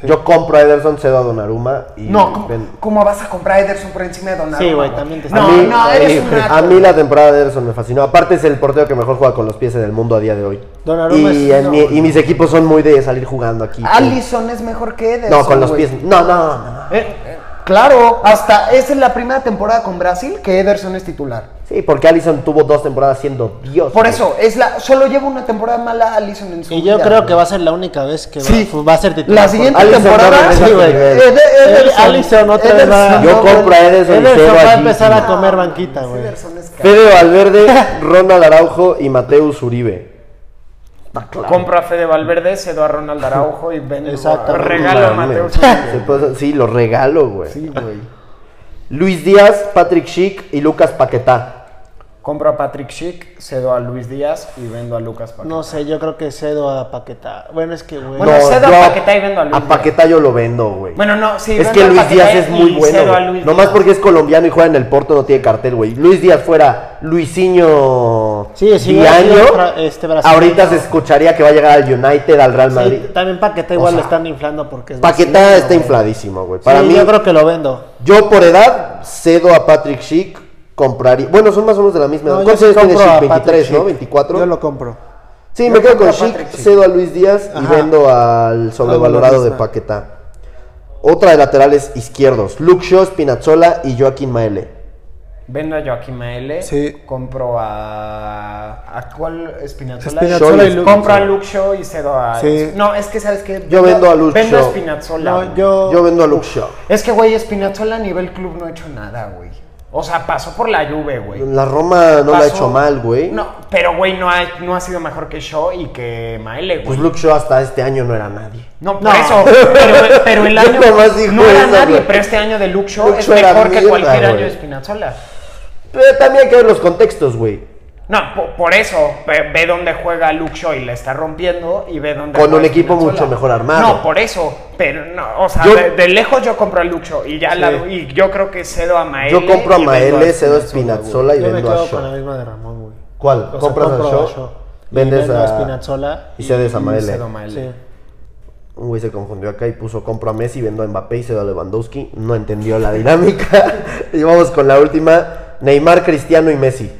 Yo compro a Ederson, cedo a Donnarumma y No, ¿cómo, ven- cómo vas a comprar a Ederson por encima de Donnarumma? Sí, güey, también te está- No, mí, no, eres eh, a mí la temporada de Ederson me fascinó. Aparte es el portero que mejor juega con los pies en el mundo a día de hoy. Donnarumma y, es- en mi- y mis equipos son muy de salir jugando aquí. Allison es mejor que Ederson. no, con los pies. No, no, no. Eh, claro, hasta esa es la primera temporada con Brasil que Ederson es titular. Sí, porque Allison tuvo dos temporadas siendo Dios. Por güey. eso, es la, solo lleva una temporada mala Allison en su Y yo vida, creo güey. que va a ser la única vez que va- Sí. va, a ser titular. La siguiente Alisson temporada. no sí, güey. Ed- Ederson, Alisson otra vez va- Ederson Yo no compro a Ederson Ederson va a empezar a comer banquita, güey. Ederson es Fede Valverde, Ronald Araujo y Mateus Uribe. Está claro. Compro a Fede Valverde, cedo a Ronald Araujo y vendo Exacto. a, regalo a puede- Sí, lo regalo, güey. Sí, güey. Luis Díaz, Patrick Schick y Lucas Paquetá. Compro a Patrick Schick, cedo a Luis Díaz y vendo a Lucas Paquetá. No sé, yo creo que cedo a Paqueta. Bueno, es que, güey. Bueno, cedo a Paquetá y vendo a Luis A Paquetá yo lo vendo, güey. Bueno, no, sí. es vendo que a Luis Paquetá Díaz es muy bueno. Nomás Díaz. porque es colombiano y juega en el Porto no tiene cartel, güey. Luis Díaz fuera Luisinho Sí, sí, Diaño, este ahorita se escucharía que va a llegar al United, al Real Sí, Madrid. también Paqueta igual sea, lo están inflando porque es Paquetá está güey. infladísimo, güey. Sí, Para mí, yo creo que lo vendo. yo por edad cedo a Patrick Schick, compraría. Bueno, son más o menos de la misma edad. No, yo ¿Cuántos sí años tiene Schick? Patrick 23, ¿no? Schick. 24. Yo lo compro. Sí, Yo me quedo con Schick, cedo a Luis Díaz y vendo al sobrevalorado de Paquetá. Otra de laterales izquierdos, Luke Shaw, Spinazzola y Joaquín Maele. Vendo a Joaquín Maele. Sí. Compro a. ¿A cuál Spinazzola? Y Luke. Compro a Luke Shaw y cedo a. Sí. No, es que sabes que. Yo vendo a Luke Vendo a. Spinazzola. No, yo. Yo vendo a Luke Shaw. Es que, güey, Spinazzola a nivel club no ha hecho nada, güey. O sea, pasó por la Juve, güey. La Roma no la ha Pasó- hecho mal, güey. No, pero güey, no ha, no ha sido mejor que Shaw y que Maele, Pues güey. Luke Shaw hasta este año no era nadie. No, por No. eso. Pero, pero el año. no era eso, nadie, pero este año de Luke Shaw Luke es mejor que mierda, cualquier año de Spinazzola. Pero también hay que ver los contextos, güey. No, po- por, eso, ve, ve dónde juega Luke Shaw y le está rompiendo y ve dónde Con juega un equipo mucho mejor armado. No, por eso, pero no, o sea, Yo- de, de lejos yo compro a Luke Shaw y ya la- y yo creo que cedo a Maele. Yo compro a Maele, cedo a Spinazzola, y Yo me vendo a quedo con la Shaw. misma de Ramón, güey. ¿Cuál? O sea, ¿Compras a Shaw? Y Vendes vendo a- Spinazzola y cedes a Maele. cedo a Maele. Sí. Un güey se confundió acá y puso compro a Messi, vendo a Mbappé y cedo a Lewandowski. No entendió la dinámica. y vamos con la última. Neymar, Cristiano y Messi.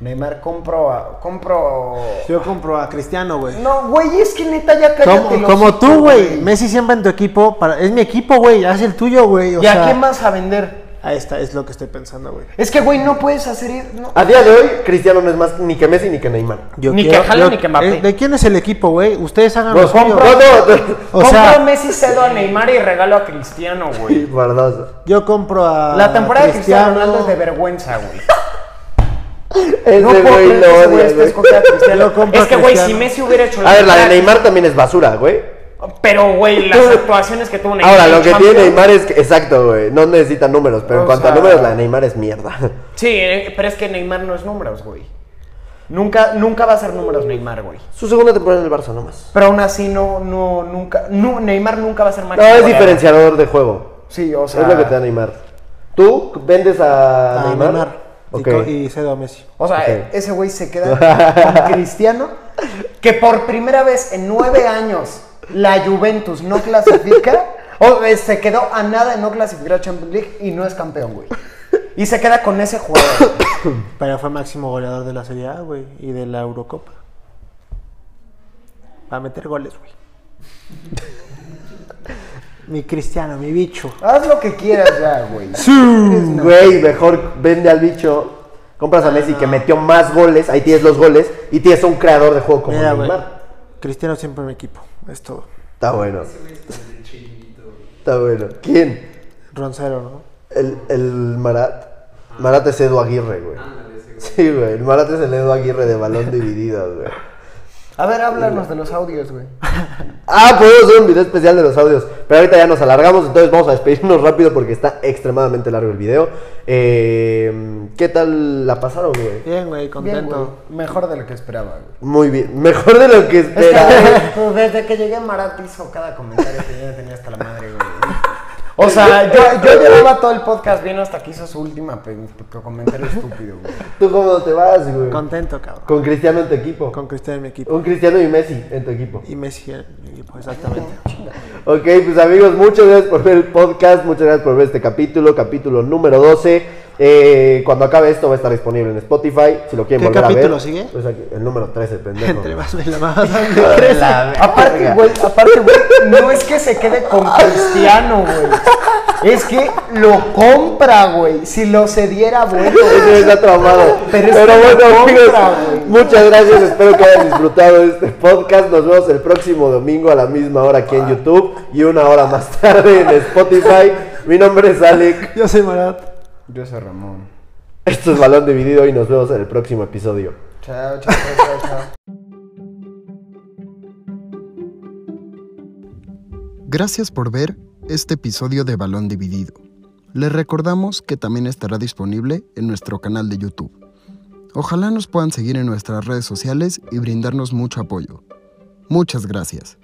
Neymar, compro a. Compro. Yo compro a Cristiano, güey. No, güey, es que neta ya cállate. Como, tú, güey. Messi siempre en tu equipo. Para, es mi equipo, güey. Haz el tuyo, güey. ¿Y a quién vas a vender? Ahí está, es lo que estoy pensando, güey. Es que, güey, no puedes hacer. ir- no. A día de hoy, Cristiano no es más ni que Messi ni que Neymar. Yo Ni que Haaland ni que Mbappé. eh, ¿De quién es el equipo, güey? Ustedes hagan No, lo suyo. no, no, no. O compro sea- a Messi, cedo a Neymar y regalo a Cristiano, güey. Yo compro a. La temporada de Cristiano Ronaldo es de vergüenza, güey. Ese No güey lo odia, güey. a compro Es que, a güey, si. Messi hubiera hecho A ver, la de Neymar también es basura, güey. Pero, güey, las actuaciones que tuvo Neymar. Ahora, lo que tiene Neymar es que, exacto, güey, no necesita números, pero en cuanto a números, la de Neymar es mierda. Sí, eh, pero es que Neymar no es números, güey. Nunca, nunca va a ser números Neymar, güey. Su segunda temporada en el Barça nomás. Pero aún así, no, no, nunca. no, Neymar nunca va a ser No, máximo. es goleador. diferenciador de juego. Sí, o sea. es lo que te da Neymar. ¿Tú vendes a, a Neymar? Neymar. Y Ok. co- Y, cedo a Messi. O sea, Ok. e- ese güey se queda con Cristiano, que por primera vez en nueve años la Juventus no clasifica, o eh, se quedó a nada de no clasificar a Champions League y no es campeón, güey. Y se queda con ese jugador. Pero fue máximo goleador de la Serie A, güey. Y de la Eurocopa. Va a meter goles, güey. mi Cristiano, mi bicho. Haz lo que quieras ya, güey. Güey, mejor vende al bicho. Compras a Messi que metió más goles, ahí tienes los goles y tienes un creador de juego como Mira. Neymar. Cristiano siempre en mi equipo. Es todo. Está bueno. Está bueno. ¿Quién? Roncero, ¿no? El, el Marat. Marat es Edu Aguirre, güey. Sí, güey. El Marat es el Edu Aguirre de balón dividido, güey. A ver, háblanos de los audios, güey. Ah, podemos hacer un video especial de los audios. Pero ahorita ya nos alargamos, entonces vamos a despedirnos rápido porque está extremadamente largo el video. Eh, ¿Qué tal la pasaron, güey? Bien, güey, Bien, contento. güey. Mejor de lo que esperaba, güey. Muy bien. Mejor de lo que Es que, esperaba. güey, desde que llegué Marat hizo cada comentario que yo tenía hasta la madre, güey. O sea, yo, yo llevaba todo el podcast bien hasta que hizo su última pe- pe- comentario estúpido, güey. ¿Tú cómo te vas, güey? Contento, cabrón. Con Cristiano en tu equipo. Con Cristiano en mi equipo. Un Cristiano y Messi en tu equipo. Y Messi en mi equipo, exactamente. Ok, pues amigos, muchas gracias por ver el podcast, muchas gracias por ver este capítulo, capítulo número 12. Eh, cuando acabe esto va a estar disponible en Spotify, si lo quieren ¿Qué volver a ver. capítulo sigue? Pues aquí, el número 13, pendejo. Entre más me la más. Aparte, güey, aparte, güey, no es que se quede con Cristiano, güey. Es que lo compra, güey. Si lo cediera, bueno. Está traumado. Pero Pero, es que bueno, amigos, compra, güey. muchas gracias. Espero que hayan disfrutado de este podcast. Nos vemos el próximo domingo a la misma hora aquí en YouTube y una hora más tarde en Spotify. Mi nombre es Alec. Yo soy Marat. Yo soy Ramón. Esto es Balón Dividido y nos vemos en el próximo episodio. Chao, chao, chao, chao. Gracias por ver este episodio de Balón Dividido. Les recordamos que también estará disponible en nuestro canal de YouTube. Ojalá nos puedan seguir en nuestras redes sociales y brindarnos mucho apoyo. Muchas gracias.